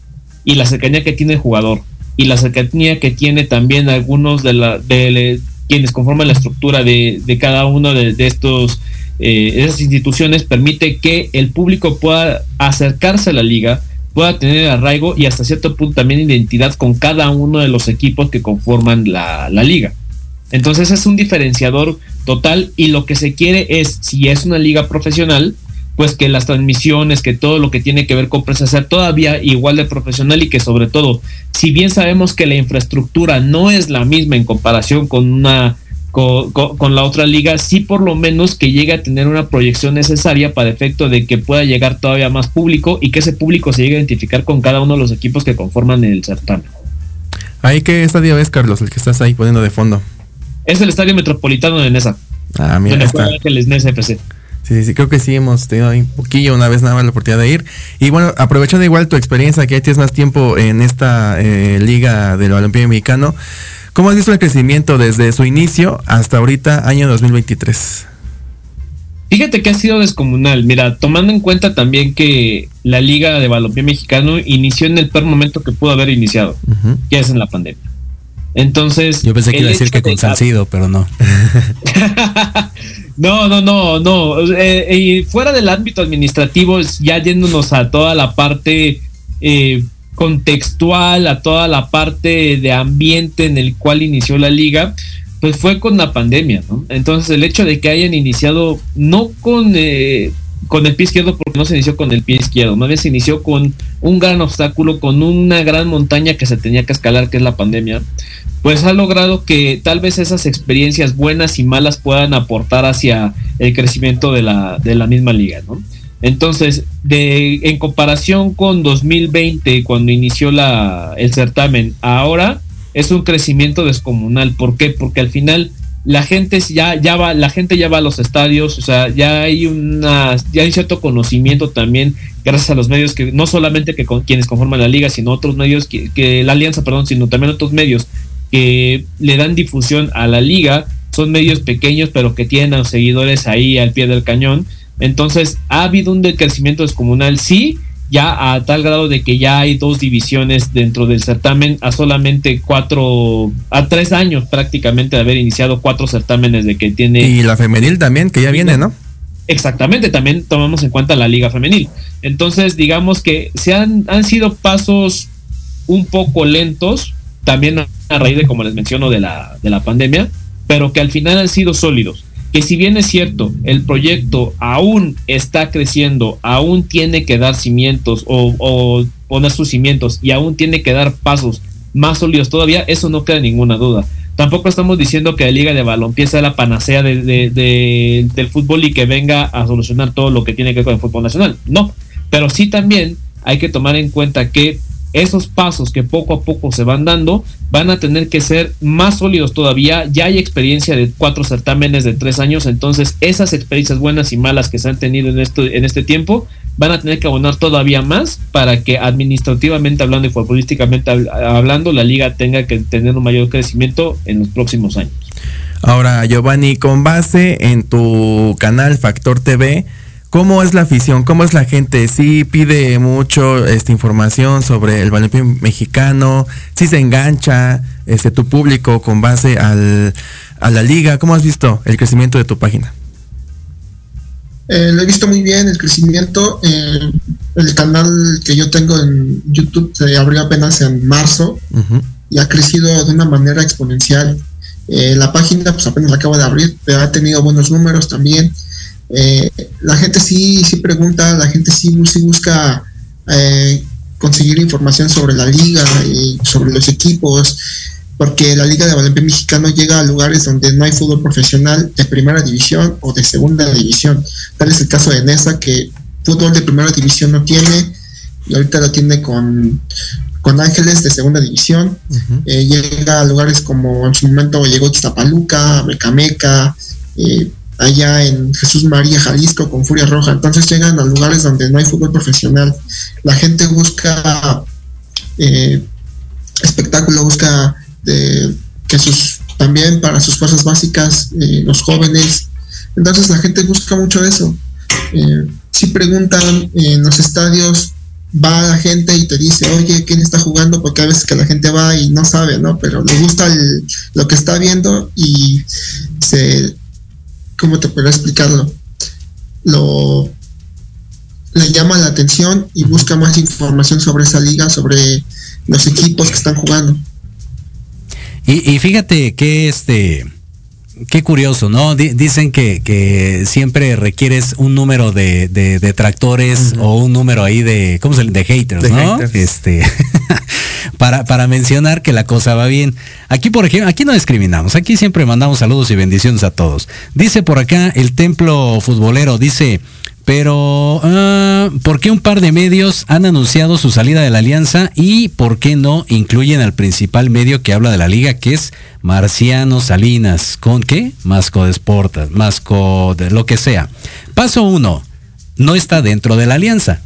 y la cercanía que tiene el jugador y la cercanía que tiene también algunos de, la, de, quienes conforman la estructura de, de cada uno de, de estos eh, esas instituciones permite que el público pueda acercarse a la liga pueda tener arraigo y hasta cierto punto también identidad con cada uno de los equipos que conforman la, la liga. Entonces es un diferenciador total y lo que se quiere es, si es una liga profesional, pues que las transmisiones, que todo lo que tiene que ver con prensa sea todavía igual de profesional y que sobre todo, si bien sabemos que la infraestructura no es la misma en comparación con una con, la otra liga, sí por lo menos que llegue a tener una proyección necesaria para efecto de que pueda llegar todavía más público y que ese público se llegue a identificar con cada uno de los equipos que conforman el certamen. ¿Ahí qué estadio es, Carlos, el que estás ahí poniendo de fondo? Es el Estadio Metropolitano de Nesa. Ah, mira, está. Nesa FC. Sí, sí, creo que sí hemos tenido ahí un poquillo una vez nada más la oportunidad de ir. Y bueno, aprovechando igual tu experiencia, que ya tienes más tiempo en esta eh, liga del balompié mexicano, ¿Cómo has visto el crecimiento desde su inicio hasta ahorita, año 2023? Fíjate que ha sido descomunal. Mira, tomando en cuenta también que la Liga de Balompié Mexicano inició en el peor momento que pudo haber iniciado, que es en la pandemia. Entonces. Yo pensé que iba a decir que con Salcido, pero no. [laughs] no, no, no, no. Eh, y fuera del ámbito administrativo, ya yéndonos a toda la parte eh, contextual a toda la parte de ambiente en el cual inició la liga, pues fue con la pandemia, ¿no? Entonces el hecho de que hayan iniciado no con, eh, con el pie izquierdo, porque no se inició con el pie izquierdo, más bien se inició con un gran obstáculo, con una gran montaña que se tenía que escalar, que es la pandemia, pues ha logrado que tal vez esas experiencias buenas y malas puedan aportar hacia el crecimiento de la, de la misma liga, ¿no? Entonces, de, en comparación con 2020, cuando inició la, el certamen, ahora es un crecimiento descomunal. ¿Por qué? Porque al final la gente ya, ya va, la gente ya va a los estadios, o sea, ya hay una, ya hay cierto conocimiento también, gracias a los medios que, no solamente que con quienes conforman la liga, sino otros medios que, la alianza, perdón, sino también otros medios que le dan difusión a la liga, son medios pequeños, pero que tienen a los seguidores ahí al pie del cañón entonces, ¿ha habido un decrecimiento descomunal? Sí, ya a tal grado de que ya hay dos divisiones dentro del certamen a solamente cuatro, a tres años prácticamente de haber iniciado cuatro certámenes de que tiene... Y la femenil también, que ya viene, ¿no? Exactamente, también tomamos en cuenta la liga femenil. Entonces, digamos que se han, han sido pasos un poco lentos, también a raíz de, como les menciono, de la, de la pandemia, pero que al final han sido sólidos que si bien es cierto, el proyecto aún está creciendo, aún tiene que dar cimientos o, poner sus cimientos y aún tiene que dar pasos más sólidos todavía, eso no queda ninguna duda. Tampoco estamos diciendo que la Liga de Balompié sea la panacea del fútbol y que venga a solucionar todo lo que tiene que ver con el fútbol nacional. No, pero sí también hay que tomar en cuenta que esos pasos que poco a poco se van dando van a tener que ser más sólidos todavía. Ya hay experiencia de cuatro certámenes de tres años, entonces esas experiencias buenas y malas que se han tenido en, esto, en este tiempo van a tener que abonar todavía más para que administrativamente hablando y futbolísticamente hablando la liga tenga que tener un mayor crecimiento en los próximos años. Ahora, Giovanni, con base en tu canal Factor TV, ¿Cómo es la afición? ¿Cómo es la gente? ¿Sí pide mucho esta información sobre el balompié mexicano? ¿Sí se engancha este, tu público con base al, a la liga? ¿Cómo has visto el crecimiento de tu página? Eh, lo he visto muy bien, el crecimiento. Eh, el canal que yo tengo en YouTube se abrió apenas en marzo y ha crecido de una manera exponencial. Eh, la página pues apenas la acabo de abrir, pero ha tenido buenos números también. La gente sí, sí pregunta, la gente sí, sí busca conseguir información sobre la liga y sobre los equipos porque la Liga de Balompié Mexicano llega a lugares donde no hay fútbol profesional de primera división o de segunda división. Tal es el caso de Nesa, que fútbol de primera división no tiene y ahorita lo tiene con, con Ángeles de segunda división. Eh, llega a lugares como en su momento llegó Iztapaluca, Mecameca, eh, allá en Jesús María, Jalisco, con Furia Roja. Entonces llegan a lugares donde no hay fútbol profesional. La gente busca eh, espectáculo, busca que sus también para sus fuerzas básicas, eh, los jóvenes. Entonces la gente busca mucho eso. Eh, si preguntan en los estadios, va la gente y te dice, oye, ¿quién está jugando? Porque a veces que la gente va y no sabe, ¿no? Pero le gusta lo que está viendo y se, ¿cómo te puedo explicarlo? Lo le llama la atención y busca más información sobre esa liga, sobre los equipos que están jugando. Y, fíjate que este, qué curioso, ¿no? dicen que, siempre requieres un número de, detractores o un número ahí de, ¿cómo se De haters, ¿no? Este, [laughs] para, mencionar que la cosa va bien. Aquí, por ejemplo, aquí no discriminamos, aquí siempre mandamos saludos y bendiciones a todos. Dice por acá el templo futbolero, dice, pero, uh, ¿por qué un par de medios han anunciado su salida de la alianza y por qué no incluyen al principal medio que habla de la liga, que es Marciano Salinas? ¿Con qué? Masco de Sportas, Masco de lo que sea. Paso uno, no está dentro de la alianza.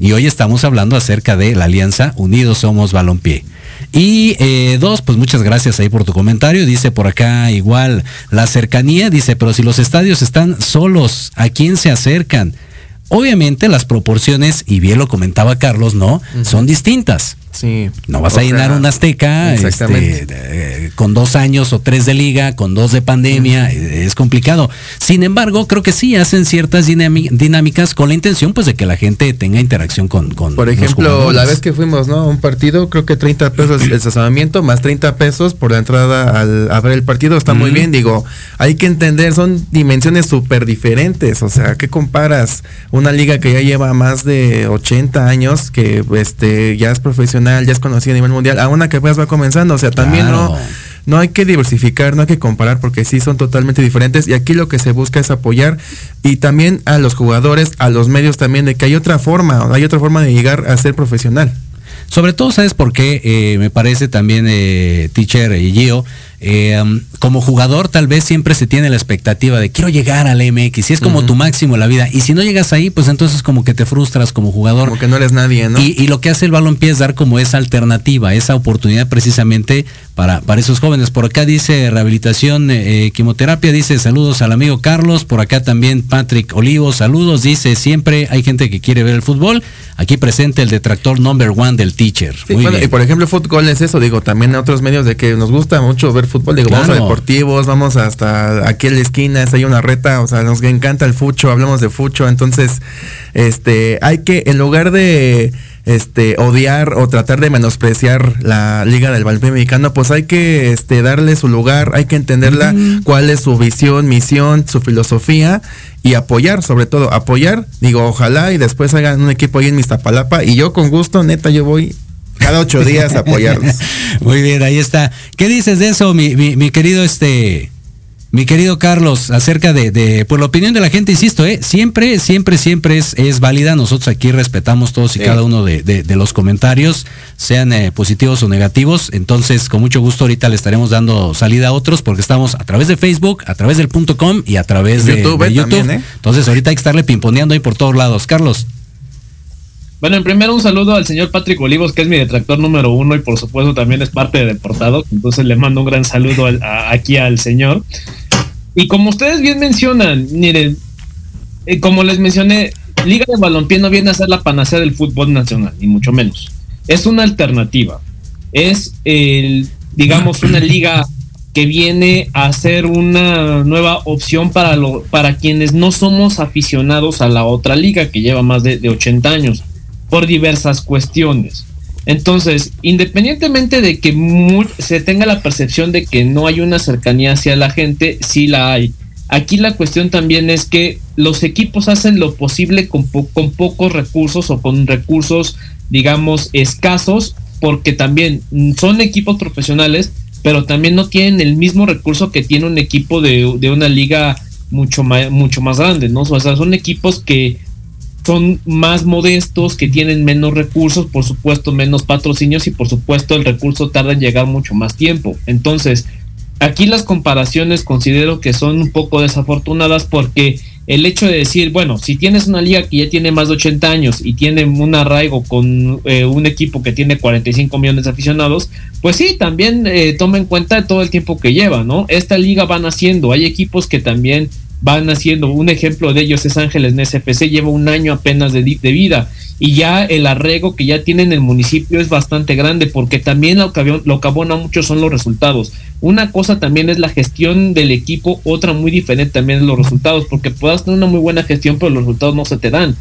Y hoy estamos hablando acerca de la alianza Unidos Somos Balompié. Y eh, dos, pues muchas gracias ahí por tu comentario. Dice por acá igual la cercanía, dice, pero si los estadios están solos, ¿a quién se acercan? Obviamente las proporciones, y bien lo comentaba Carlos, ¿no? Son distintas. Sí. No vas a llenar una Azteca este, con dos años o tres de liga, con dos de pandemia, eh, es complicado. Sin embargo, creo que sí hacen ciertas dinámicas con la intención pues de que la gente tenga interacción con... con por ejemplo, la vez que fuimos ¿no? a un partido, creo que 30 pesos el estacionamiento más 30 pesos por la entrada al, a ver el partido, está muy bien, digo, hay que entender, son dimensiones súper diferentes, o sea, ¿qué comparas? Una liga que ya lleva más de 80 años, que este ya es profesional, ya es conocida a nivel mundial, a una que apenas va comenzando. O sea, también no, no hay que diversificar, no hay que comparar porque sí son totalmente diferentes y aquí lo que se busca es apoyar y también a los jugadores, a los medios también de que hay otra forma, hay otra forma de llegar a ser profesional. Sobre todo, ¿sabes por qué? Eh, me parece también, eh, Teacher y Gio, eh, como jugador tal vez siempre se tiene la expectativa de quiero llegar al MX y es como tu máximo la vida. Y si no llegas ahí pues entonces como que te frustras como jugador. Como que no eres nadie ¿no? y, lo que hace el balompié es dar como esa alternativa esa oportunidad precisamente para, para esos jóvenes. Por acá dice rehabilitación eh, quimioterapia dice saludos al amigo Carlos. Por acá también Patrick Olivo saludos. Dice siempre hay gente que quiere ver el fútbol aquí presente el detractor number one del teacher. Y por ejemplo fútbol es eso digo también otros medios de que nos gusta mucho ver fútbol, digo, vamos a deportivos, vamos hasta aquí en la esquina, hay una reta, o sea, nos encanta el fucho, hablamos de fucho, entonces, este, hay que, en lugar de este odiar o tratar de menospreciar la liga del balompié mexicano, pues hay que este darle su lugar, hay que entenderla, cuál es su visión, misión, su filosofía y apoyar, sobre todo apoyar, digo, ojalá y después hagan un equipo ahí en Mistapalapa y yo con gusto, neta, yo voy cada ocho días apoyarnos. [laughs] Muy bien, ahí está. ¿Qué dices de eso, mi, mi, querido este, mi querido Carlos, acerca de, de, pues la opinión de la gente, insisto, ¿eh? siempre, siempre, siempre es, es válida. Nosotros aquí respetamos todos y cada uno de, de, los comentarios, sean eh, positivos o negativos. Entonces, con mucho gusto ahorita le estaremos dando salida a otros porque estamos a través de Facebook, a través del punto com y a través de YouTube. YouTube. ¿eh? Entonces, ahorita hay que estarle pimponeando ahí por todos lados. Carlos. Bueno, en primero un saludo al señor Patrick Olivos, que es mi detractor número uno y por supuesto también es parte de Deportado. Entonces le mando un gran saludo aquí al señor. Y como ustedes bien mencionan, miren, eh, como les mencioné, Liga de Balompié no viene a ser la panacea del fútbol nacional, ni mucho menos. Es una alternativa. Es, el, digamos, una liga que viene a ser una nueva opción para, lo, para quienes no somos aficionados a la otra liga que lleva más de, de 80 años, por diversas cuestiones. Entonces, independientemente de que se tenga la percepción de que no hay una cercanía hacia la gente, sí la hay. Aquí la cuestión también es que los equipos hacen lo posible con, po- con pocos recursos o con recursos, digamos, escasos, porque también son equipos profesionales, pero también no tienen el mismo recurso que tiene un equipo de, una liga mucho mucho más grande, ¿no? O sea, son equipos que son más modestos, que tienen menos recursos, por supuesto menos patrocinios y por supuesto el recurso tarda en llegar mucho más tiempo. Entonces, aquí las comparaciones considero que son un poco desafortunadas porque el hecho de decir, bueno, si tienes una liga que ya tiene más de 80 años y tiene un arraigo con eh, un equipo que tiene 45 millones de aficionados, pues sí, también eh, toma en cuenta todo el tiempo que lleva, ¿no? Esta liga va naciendo, hay equipos que también van haciendo. Un ejemplo de ellos es Ángeles NSFC, lleva un año apenas de, de vida y ya el arrego que ya tiene en el municipio es bastante grande porque también lo que, lo que abona mucho son los resultados. Una cosa también es la gestión del equipo, otra muy diferente también es los resultados porque puedas tener una muy buena gestión pero los resultados no se te dan.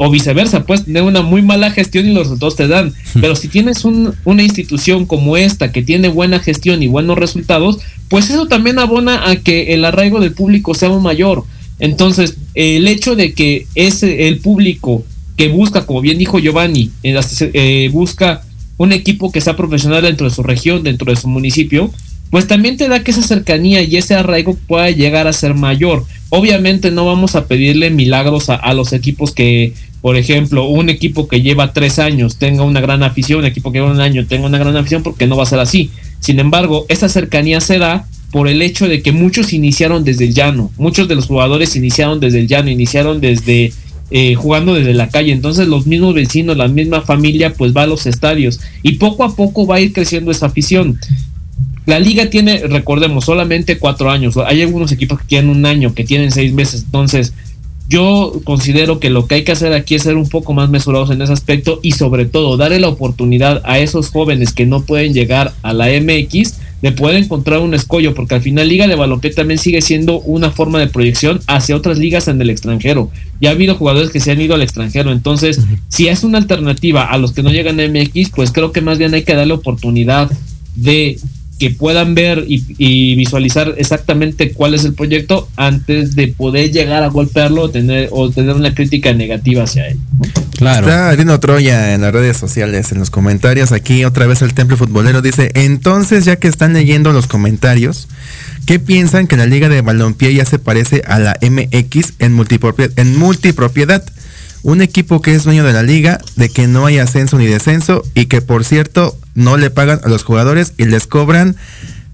O viceversa, puedes tener una muy mala gestión y los resultados te dan. Pero si tienes un- una institución como esta que tiene buena gestión y buenos resultados, pues eso también abona a que el arraigo del público sea aún mayor. Entonces, el hecho de que es el público que busca, como bien dijo Giovanni, eh, las- eh, busca un equipo que sea profesional dentro de su región, dentro de su municipio, pues también te da que esa cercanía y ese arraigo pueda llegar a ser mayor. Obviamente no vamos a pedirle milagros a, a los equipos que, por ejemplo, un equipo que lleva tres años tenga una gran afición, un equipo que lleva un año tenga una gran afición, porque no va a ser así. Sin embargo, esa cercanía se da por el hecho de que muchos iniciaron desde el llano, muchos de los jugadores iniciaron desde el llano, iniciaron desde eh, jugando desde la calle, entonces los mismos vecinos, la misma familia, pues va a los estadios y poco a poco va a ir creciendo esa afición. La liga tiene, recordemos, solamente cuatro años. Hay algunos equipos que tienen un año, que tienen seis meses. Entonces, yo considero que lo que hay que hacer aquí es ser un poco más mesurados en ese aspecto y sobre todo darle la oportunidad a esos jóvenes que no pueden llegar a la MX de poder encontrar un escollo, porque al final Liga de Balompié también sigue siendo una forma de proyección hacia otras ligas en el extranjero. Ya ha habido jugadores que se han ido al extranjero, entonces si es una alternativa a los que no llegan a MX, pues creo que más bien hay que darle oportunidad de que puedan ver y, y visualizar exactamente cuál es el proyecto antes de poder llegar a golpearlo o tener, o tener una crítica negativa hacia él. Claro. Está Dino Troya en las redes sociales, en los comentarios. Aquí otra vez el Templo Futbolero dice, entonces ya que están leyendo los comentarios, ¿qué piensan que la Liga de Balompié ya se parece a la MX en multipropiedad? En multipropiedad? Un equipo que es dueño de la liga, de que no hay ascenso ni descenso y que por cierto no le pagan a los jugadores y les cobran.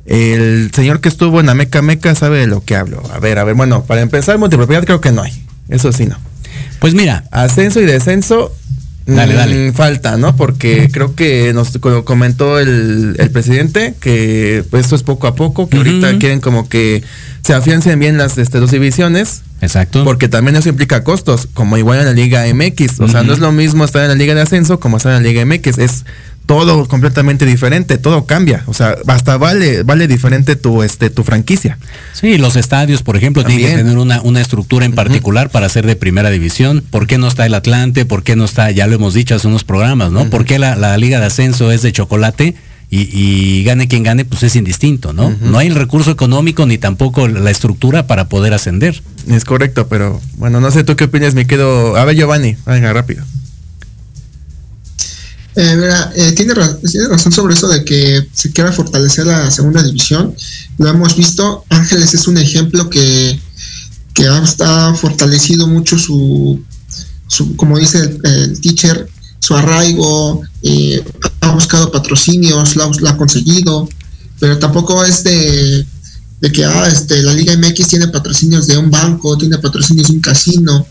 El señor que estuvo en Ameca Meca sabe de lo que hablo. A ver, a ver, bueno, para empezar, multipropiedad creo que no hay. Eso sí, no. Pues mira. Ascenso y descenso. Dale, mm, dale. Falta, ¿no? Porque creo que nos co- comentó el, el presidente que pues, esto es poco a poco, que ahorita quieren como que se afiancen bien las este, dos divisiones. Exacto. Porque también eso implica costos, como igual en la Liga MX. O sea, no es lo mismo estar en la Liga de Ascenso como estar en la Liga MX. Es todo completamente diferente, todo cambia. O sea, hasta vale, vale diferente tu, este, tu franquicia. Sí, los estadios, por ejemplo, tienen que tener una, una estructura en particular para ser de primera división. ¿Por qué no está el Atlante? ¿Por qué no está, ya lo hemos dicho hace unos programas, ¿no? ¿Por qué la, la liga de ascenso es de chocolate? Y, y gane quien gane, pues es indistinto, ¿no? No hay el recurso económico ni tampoco la estructura para poder ascender. Es correcto, pero bueno, no sé tú qué opinas, me quedo. A ver, Giovanni, venga, rápido. Eh, mira, eh, tiene, ra- tiene razón sobre eso de que se quiera fortalecer la segunda división. Lo hemos visto. Ángeles es un ejemplo que, que ha, está fortalecido mucho su, su como dice el, el teacher, su arraigo. eh, ha buscado patrocinios, lo ha, conseguido, pero tampoco es de, de que ah, este, la Liga MX tiene patrocinios de un banco, tiene patrocinios de un casino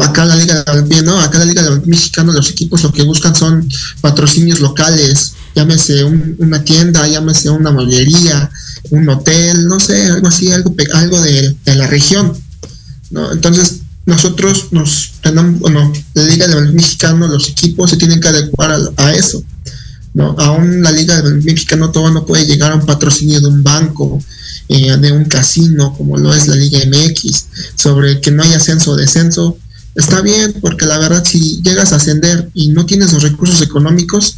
acá la liga no acá la liga mexicana los equipos lo que buscan son patrocinios locales llámese un- una tienda llámese una mueblería un hotel no sé algo así algo algo de, de la región no entonces nosotros nos tenemos, bueno, la Liga de Baloncesto Mexicano, los equipos se tienen que adecuar a, a eso. ¿no? Aún la Liga de Baloncesto Mexicano todavía no puede llegar a un patrocinio de un banco, eh, de un casino, como lo es la Liga MX, sobre que no hay ascenso o descenso. Está bien, porque la verdad, si llegas a ascender y no tienes los recursos económicos,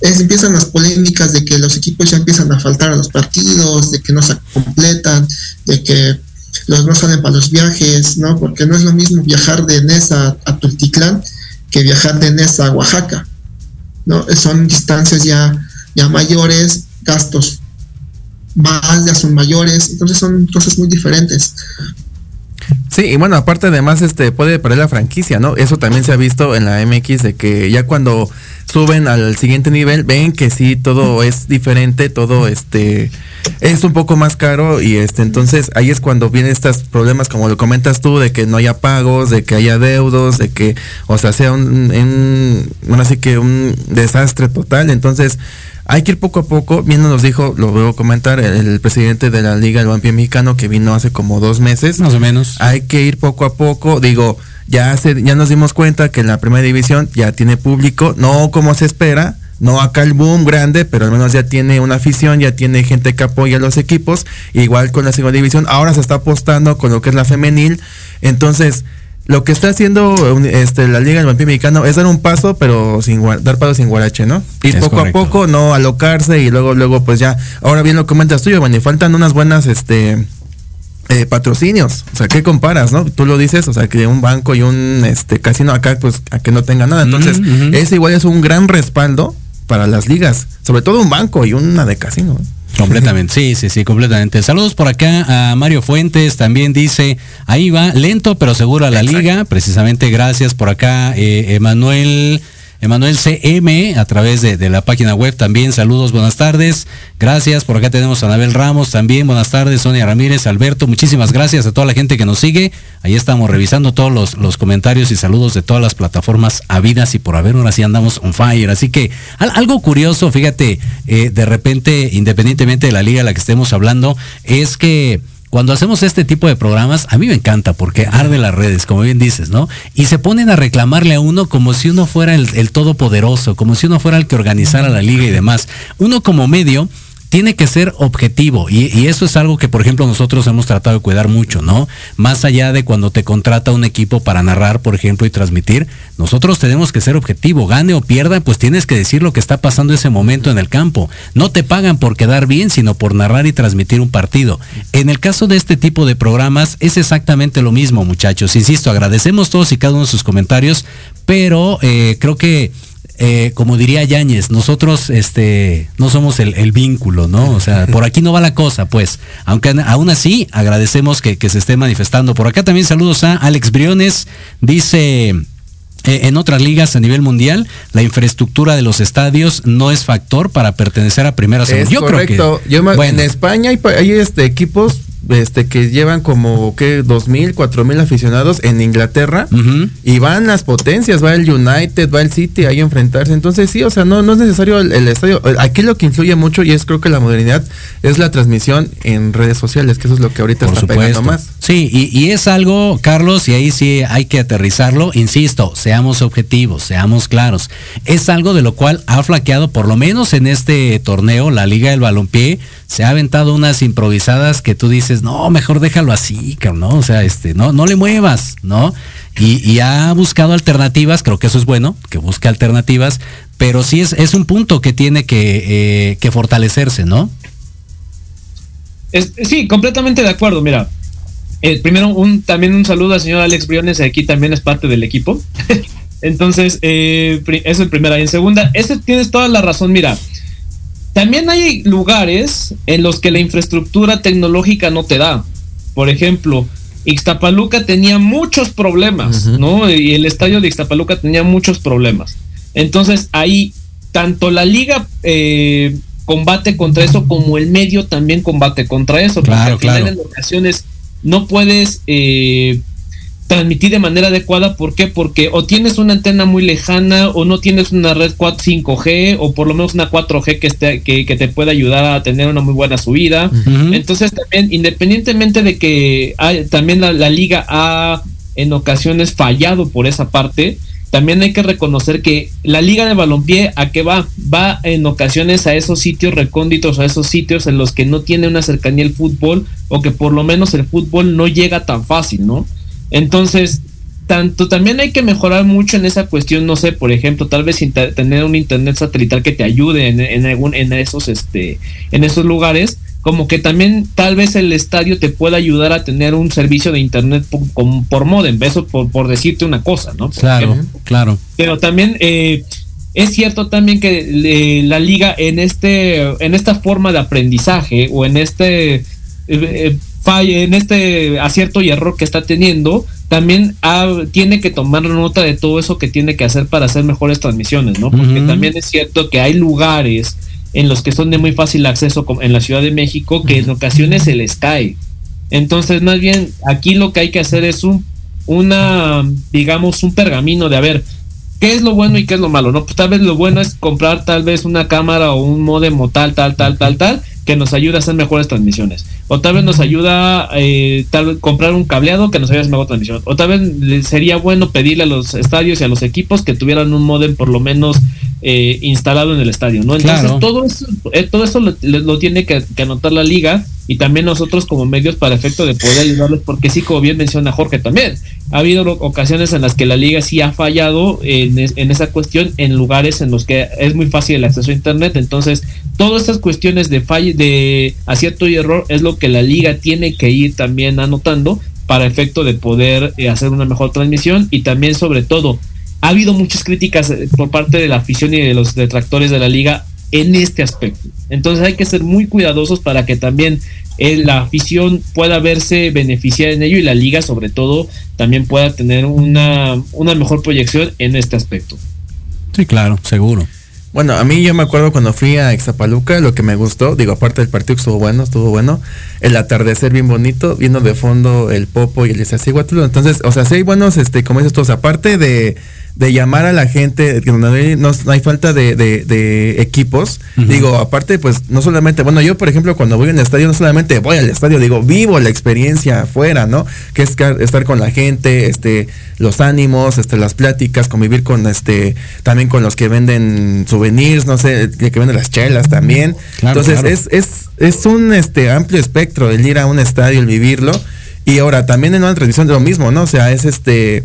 es, empiezan las polémicas de que los equipos ya empiezan a faltar a los partidos, de que no se completan, de que los no salen para los viajes, ¿no? Porque no es lo mismo viajar de Nesa a Tultitlán que viajar de Nesa a Oaxaca, ¿no? Son distancias ya, ya mayores, gastos más ya son mayores, entonces son cosas muy diferentes. Sí, y bueno, aparte además este puede perder la franquicia, ¿no? Eso también se ha visto en la MX de que ya cuando suben al siguiente nivel ven que sí todo es diferente, todo este es un poco más caro y este entonces ahí es cuando vienen estos problemas como lo comentas tú de que no haya pagos, de que haya deudos, de que o sea sea un, bueno, así que un desastre total, entonces hay que ir poco a poco, bien nos dijo, lo veo comentar, el, el presidente de la Liga del Balompié Mexicano que vino hace como dos meses. Más o menos. Hay que ir poco a poco, digo, ya se, ya nos dimos cuenta que en la primera división ya tiene público, no como se espera, no acá el boom grande, pero al menos ya tiene una afición, ya tiene gente que apoya a los equipos, igual con la segunda división, ahora se está apostando con lo que es la femenil, entonces lo que está haciendo este, la Liga del Vampiro Mexicano es dar un paso, pero sin dar paso sin guarache, ¿no? Ir poco correcto. a poco, no alocarse y luego, luego, pues ya. Ahora bien lo comentas tú, Giovanni, faltan unas buenas, este, eh, patrocinios. O sea, ¿qué comparas, no? Tú lo dices, o sea, que un banco y un este casino acá, pues, a que no tenga nada. Entonces, ese igual es un gran respaldo para las ligas, sobre todo un banco y una de casino. ¿eh? Completamente, sí, sí, sí, completamente. Saludos por acá a Mario Fuentes, también dice, ahí va, lento pero seguro a la liga, precisamente gracias por acá, eh, Emanuel. CM a través de, de la página web también, saludos, buenas tardes, gracias, por acá tenemos a Anabel Ramos también, buenas tardes, Sonia Ramírez, Alberto, muchísimas gracias a toda la gente que nos sigue, ahí estamos revisando todos los, los comentarios y saludos de todas las plataformas habidas y por haber, ahora sí andamos on fire, así que al- algo curioso, fíjate, eh, de repente, independientemente de la liga a la que estemos hablando, es que cuando hacemos este tipo de programas, a mí me encanta porque arde las redes, como bien dices, ¿no? Y se ponen a reclamarle a uno como si uno fuera el, el todopoderoso, como si uno fuera el que organizara la liga y demás. Uno como medio tiene que ser objetivo y, eso es algo que por ejemplo nosotros hemos tratado de cuidar mucho, ¿no? Más allá de cuando te contrata un equipo para narrar, por ejemplo, y transmitir, nosotros tenemos que ser objetivo, gane o pierda, pues tienes que decir lo que está pasando ese momento en el campo. No te pagan por quedar bien, sino por narrar y transmitir un partido. En el caso de este tipo de programas es exactamente lo mismo, muchachos. Insisto, agradecemos todos y cada uno de sus comentarios, pero eh, creo que eh, como diría Yáñez, nosotros este, no somos el, el vínculo, ¿no? O sea, por aquí no va la cosa, pues. Aunque aún así agradecemos que, que se esté manifestando. Por acá también saludos a Alex Briones. Dice, eh, en otras ligas a nivel mundial, la infraestructura de los estadios no es factor para pertenecer a primera Es Yo correcto. creo que... Yo me- bueno, En España hay, pa- hay, este, equipos este, que llevan como que dos mil, cuatro mil aficionados en Inglaterra y van las potencias, va el United, va el City ahí a enfrentarse. Entonces sí, o sea, no, no es necesario el, el estadio. Aquí lo que influye mucho y es creo que la modernidad es la transmisión en redes sociales, que eso es lo que ahorita Por está pegando más. Sí, y, y es algo, Carlos, y ahí sí hay que aterrizarlo. Insisto, seamos objetivos, seamos claros. Es algo de lo cual ha flaqueado, por lo menos en este torneo, la Liga del Balompié, se ha aventado unas improvisadas que tú dices, no, mejor déjalo así, ¿no? O sea, este, no, no le muevas, ¿no? Y, ha buscado alternativas, creo que eso es bueno, que busque alternativas, pero sí es, es un punto que tiene que, eh, fortalecerse, ¿no? Sí, completamente de acuerdo. Mira, eh, primero un, también un saludo al señor Alex Briones, aquí también es parte del equipo. [laughs] Entonces, eh, eso en primera. Y en segunda, ese tienes toda la razón. Mira, también hay lugares en los que la infraestructura tecnológica no te da. Por ejemplo, Ixtapaluca tenía muchos problemas, ¿no? Y el estadio de Ixtapaluca tenía muchos problemas. Entonces, ahí, tanto la liga eh, combate contra eso, como el medio también combate contra eso. Claro, porque al final claro. en ocasiones no puedes eh, transmitir de manera adecuada. ¿Por qué? Porque o tienes una antena muy lejana o no tienes una red 4 5G o por lo menos una 4G que, esté, que, que te pueda ayudar a tener una muy buena subida. Entonces también, independientemente de que hay- también la, la liga ha en ocasiones fallado por esa parte, también hay que reconocer que la liga de balompié a qué va? Va en ocasiones a esos sitios recónditos, a esos sitios en los que no tiene una cercanía el fútbol o que por lo menos el fútbol no llega tan fácil, ¿no? Entonces, tanto también hay que mejorar mucho en esa cuestión, no sé, por ejemplo, tal vez tener un internet satelital que te ayude en, en, algún, en esos, este, en esos lugares, como que también tal vez el estadio te pueda ayudar a tener un servicio de internet por, por modem, eso por, por, decirte una cosa, ¿no? claro, claro. Pero también eh, es cierto también que la liga en este, en esta forma de aprendizaje o en este eh, eh en este acierto y error que está teniendo, también tiene que tomar nota de todo eso que tiene que hacer para hacer mejores transmisiones, ¿no? Porque también es cierto que hay lugares en los que son de muy fácil acceso en la Ciudad de México que en ocasiones se les cae. Entonces, más bien, aquí lo que hay que hacer es un, una, digamos, un pergamino de a ver, ¿qué es lo bueno y qué es lo malo? No, pues tal vez lo bueno es comprar tal vez una cámara o un modem o tal, tal, tal, tal, tal, que nos ayude a hacer mejores transmisiones. O tal vez nos ayuda eh, tal comprar un cableado que nos ayude a hacer mejor transmisión. O tal vez sería bueno pedirle a los estadios y a los equipos que tuvieran un modem por lo menos eh, instalado en el estadio, ¿no? Entonces todo eso, eh, todo eso lo, tiene que, anotar la liga y también nosotros como medios para efecto de poder ayudarles, porque sí, como bien menciona Jorge también, ha habido ocasiones en las que la liga sí ha fallado en, esa cuestión en lugares en los que es muy fácil el acceso a internet, entonces todas estas cuestiones de fall de acierto y error es lo que la liga tiene que ir también anotando para efecto de poder eh, hacer una mejor transmisión y también sobre todo ha habido muchas críticas eh, por parte de la afición y de los detractores de la liga en este aspecto. Entonces hay que ser muy cuidadosos para que también eh, la afición pueda verse beneficiada en ello y la liga sobre todo también pueda tener una, una mejor proyección en este aspecto. Sí, claro, seguro. Bueno, a mí yo me acuerdo cuando fui a Exapaluca, lo que me gustó, digo, aparte del partido que estuvo bueno, estuvo bueno, el atardecer bien bonito, viendo de fondo el Popo y el Iztaccíhuatl, entonces, o sea, sí hay buenos, este, como dices tú, aparte de de llamar a la gente, que no hay, no, hay falta de, de, equipos. Digo, aparte, pues no solamente, bueno, yo por ejemplo cuando voy al estadio, no solamente voy al estadio, digo, vivo la experiencia afuera, ¿no? Que es estar con la gente, este, los ánimos, este, las pláticas, convivir con este, también con los que venden souvenirs, no sé, que, venden las chelas también. Entonces, Es, es, es un este amplio espectro el ir a un estadio, el vivirlo. Y ahora también en una transmisión de lo mismo, ¿no? O sea, es este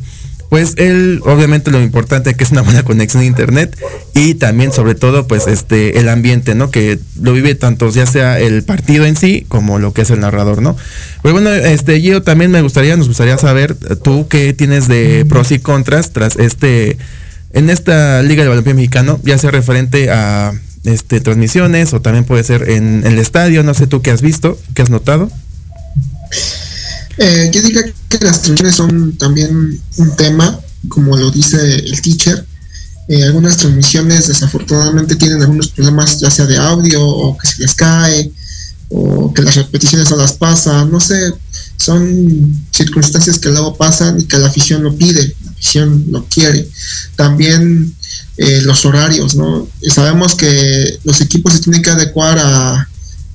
pues él obviamente lo importante que es una buena conexión a internet y también sobre todo pues este el ambiente no que lo vive tanto ya sea el partido en sí como lo que es el narrador no pues bueno este yo también me gustaría nos gustaría saber tú qué tienes de pros y contras tras este en esta liga de balompié mexicano ya sea referente a este transmisiones o también puede ser en, el estadio no sé tú qué has visto qué has notado eh, yo diría que las transmisiones son también un tema, como lo dice el teacher. Eh, algunas transmisiones desafortunadamente tienen algunos problemas, ya sea de audio o que se les cae o que las repeticiones no las pasan, no sé, son circunstancias que luego pasan y que la afición lo pide, afición lo quiere. También eh, los horarios, ¿no? sabemos que los equipos se tienen que adecuar a,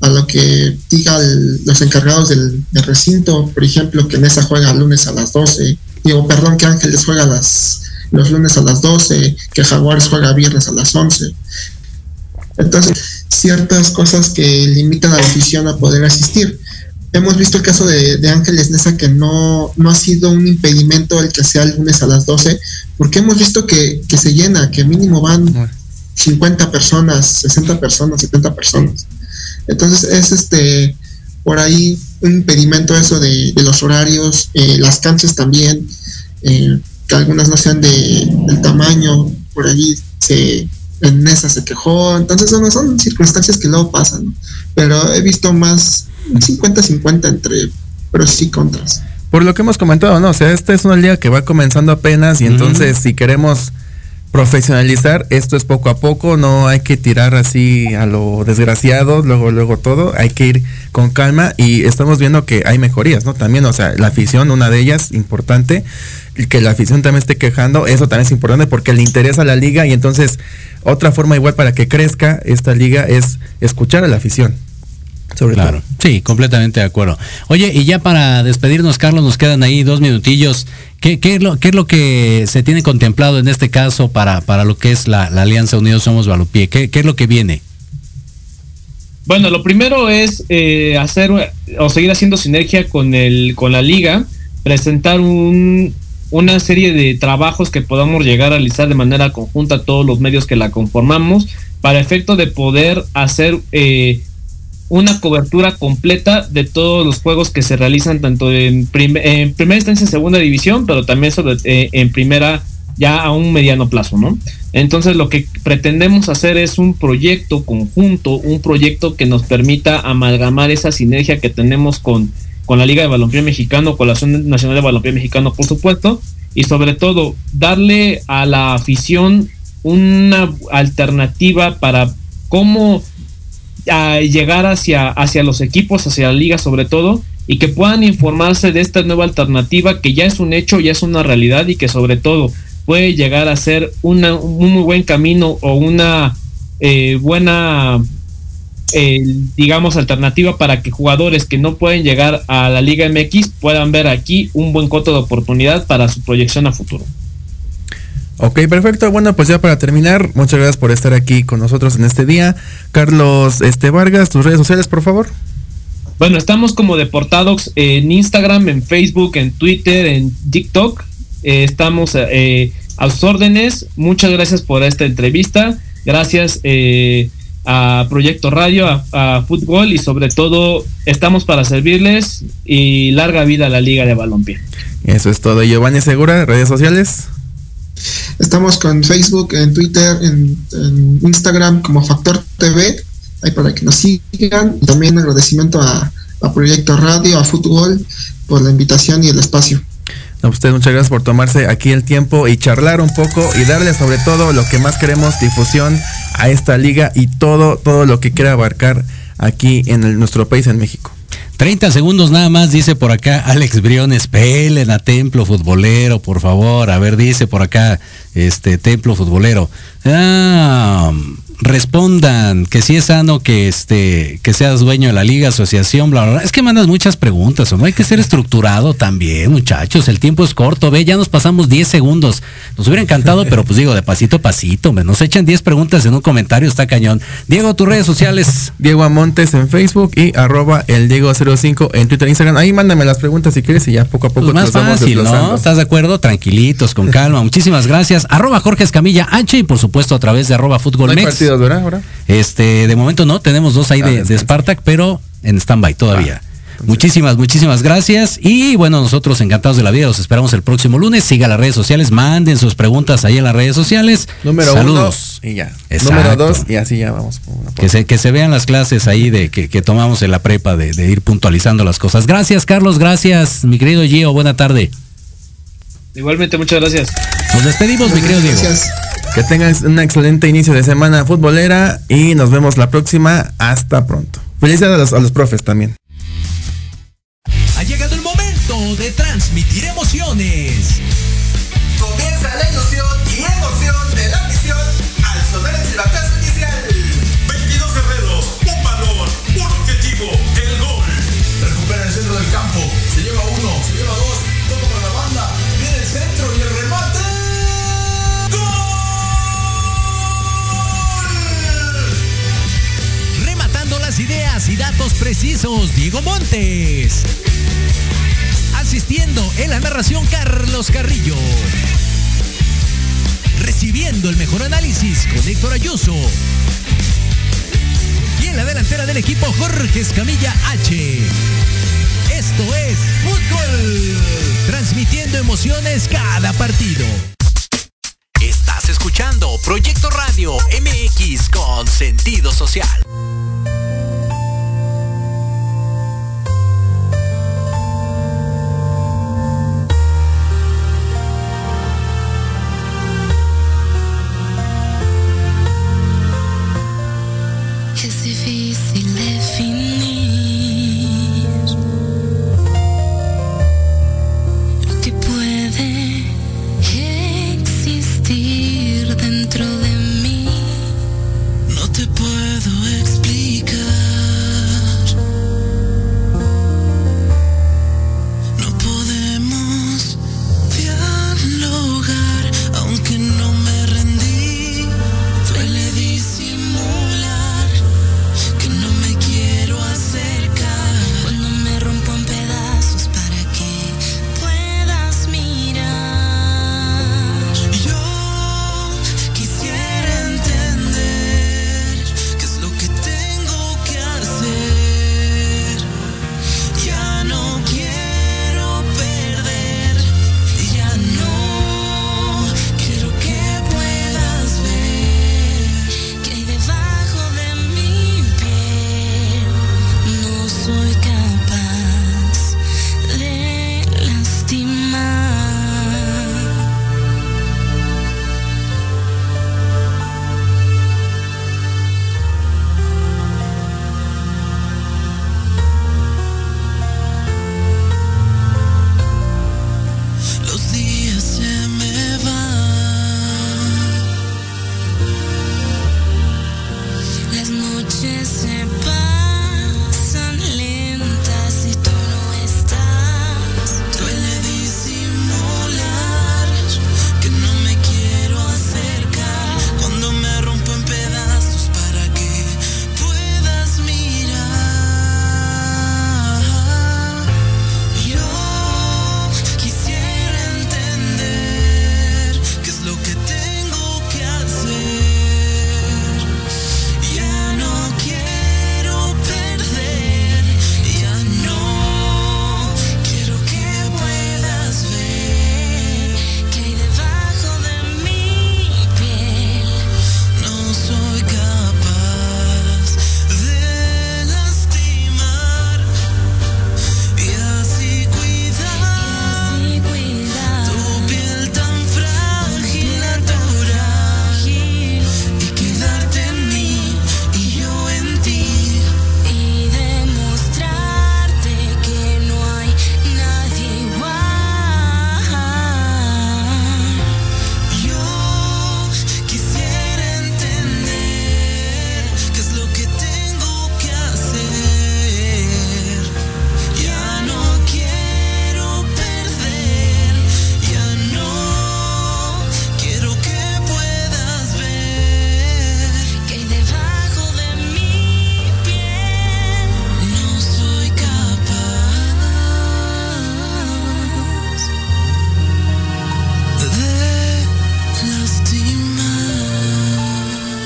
a lo que diga los encargados del, recinto, por ejemplo, que Mesa juega lunes a las 12, digo, perdón, que Ángeles juega las, los lunes a las 12, que Jaguares juega viernes a las 11. Entonces, ciertas cosas que limitan a la afición a poder asistir. Hemos visto el caso de, Ángeles Nesa que no, no ha sido un impedimento el que sea el lunes a las 12, porque hemos visto que, que se llena, que mínimo van 50 personas, 60 personas, 70 personas. Entonces es este por ahí un impedimento eso de, los horarios, eh, las canchas también, eh, que algunas no sean de, del tamaño, por allí se en esa se quejó, entonces son, son circunstancias que luego pasan, pero he visto más 50-50 entre pros y contras. Por lo que hemos comentado, ¿no? O sea, esta es una liga que va comenzando apenas y entonces si queremos profesionalizar, esto es poco a poco, no hay que tirar así a lo desgraciado, luego, luego todo, hay que ir con calma y estamos viendo que hay mejorías, ¿no? También, o sea, la afición, una de ellas, importante, que la afición también esté quejando, eso también es importante porque le interesa a la liga y entonces otra forma igual para que crezca esta liga es escuchar a la afición. Sobre claro. todo. Sí, completamente de acuerdo. Oye, y ya para despedirnos, Carlos, nos quedan ahí dos minutillos. ¿Qué, qué, es, lo, qué es lo que se tiene contemplado en este caso para, para lo que es la, la Alianza Unidos Somos Balompié? ¿Qué, ¿Qué es lo que viene? Bueno, lo primero es eh, hacer o seguir haciendo sinergia con el con la liga, presentar un, una serie de trabajos que podamos llegar a realizar de manera conjunta todos los medios que la conformamos, para efecto de poder hacer eh, una cobertura completa de todos los juegos que se realizan tanto en, prim en primera instancia segunda división, pero también sobre, eh, en primera ya a un mediano plazo, ¿no? Entonces lo que pretendemos hacer es un proyecto conjunto, un proyecto que nos permita amalgamar esa sinergia que tenemos con, con la Liga de Balompié Mexicano, con la Asociación Nacional de Balompié Mexicano, por supuesto, y sobre todo darle a la afición una alternativa para cómo llegar hacia, hacia los equipos, hacia la liga sobre todo, y que puedan informarse de esta nueva alternativa que ya es un hecho, ya es una realidad y que sobre todo puede llegar a ser una, un muy buen camino o una eh, buena, eh, digamos, alternativa para que jugadores que no pueden llegar a la Liga MX puedan ver aquí un buen coto de oportunidad para su proyección a futuro. Ok, perfecto. Bueno, pues ya para terminar, muchas gracias por estar aquí con nosotros en este día. Carlos este Vargas, tus redes sociales, por favor. Bueno, estamos como Deportadox en Instagram, en Facebook, en Twitter, en TikTok. Eh, estamos eh, a sus órdenes. Muchas gracias por esta entrevista. Gracias eh, a Proyecto Radio, a, a, Fútbol y sobre todo estamos para servirles y larga vida a la Liga de Balompié. Eso es todo. Giovanni Segura, redes sociales. Estamos con Facebook, en Twitter, en, en Instagram como Factor TV, ahí para que nos sigan. Y también agradecimiento a, a Proyecto Radio, a Fútbol por la invitación y el espacio. A usted muchas gracias por tomarse aquí el tiempo y charlar un poco y darle sobre todo lo que más queremos, difusión a esta liga y todo, todo lo que quiera abarcar aquí en el, nuestro país, en México. 30 segundos nada más, dice por acá Alex Briones, pelen a Templo Futbolero, por favor. A ver, dice por acá, este, Templo Futbolero. Ah, respondan que si es sano que este que seas dueño de la liga, asociación, bla, bla, bla. Es que mandas muchas preguntas, ¿no? Hay que ser estructurado también, muchachos. El tiempo es corto, ve, ya nos pasamos 10 segundos. Nos hubiera encantado, pero pues digo, de pasito a pasito, me. Nos echan 10 preguntas en un comentario, está cañón. Diego, tus redes sociales. Diego Amontes en Facebook y arroba el Diego05 en Twitter e Instagram. Ahí mándame las preguntas si quieres y ya poco a poco pues más fácil, ¿no? ¿Estás de acuerdo? Tranquilitos, con calma. Muchísimas gracias. Arroba Jorge Escamilla H y por supuesto a través de arroba Fútbol ¿No. Partidos, ¿verdad? Ahora? Este, de momento no, tenemos dos ahí Ah, de, Spartak, pero en stand-by todavía. Ah, Muchísimas, muchísimas gracias. Y bueno, nosotros encantados de la vida, los esperamos el próximo lunes. Siga las redes sociales, manden sus preguntas ahí en las redes sociales. Número Saludos. uno y ya. Exacto. Número dos y así ya vamos. Que se, que se vean las clases ahí de que, que tomamos en la prepa de, de ir puntualizando las cosas. Gracias, Carlos, gracias, mi querido Gio, buena tarde. Igualmente, muchas gracias. Nos despedimos, mi querido Diego. Que tengas un excelente inicio de semana futbolera y nos vemos la próxima. Hasta pronto. Felicidades a los, a los profes también. Ha llegado el momento de transmitir emociones. Diego Montes. Asistiendo en la narración, Carlos Carrillo. Recibiendo el mejor análisis con Héctor Ayuso. Y en la delantera del equipo, Jorge Escamilla H. Esto es Fútbol. Transmitiendo emociones cada partido. Estás escuchando Proyecto Radio MX con sentido social.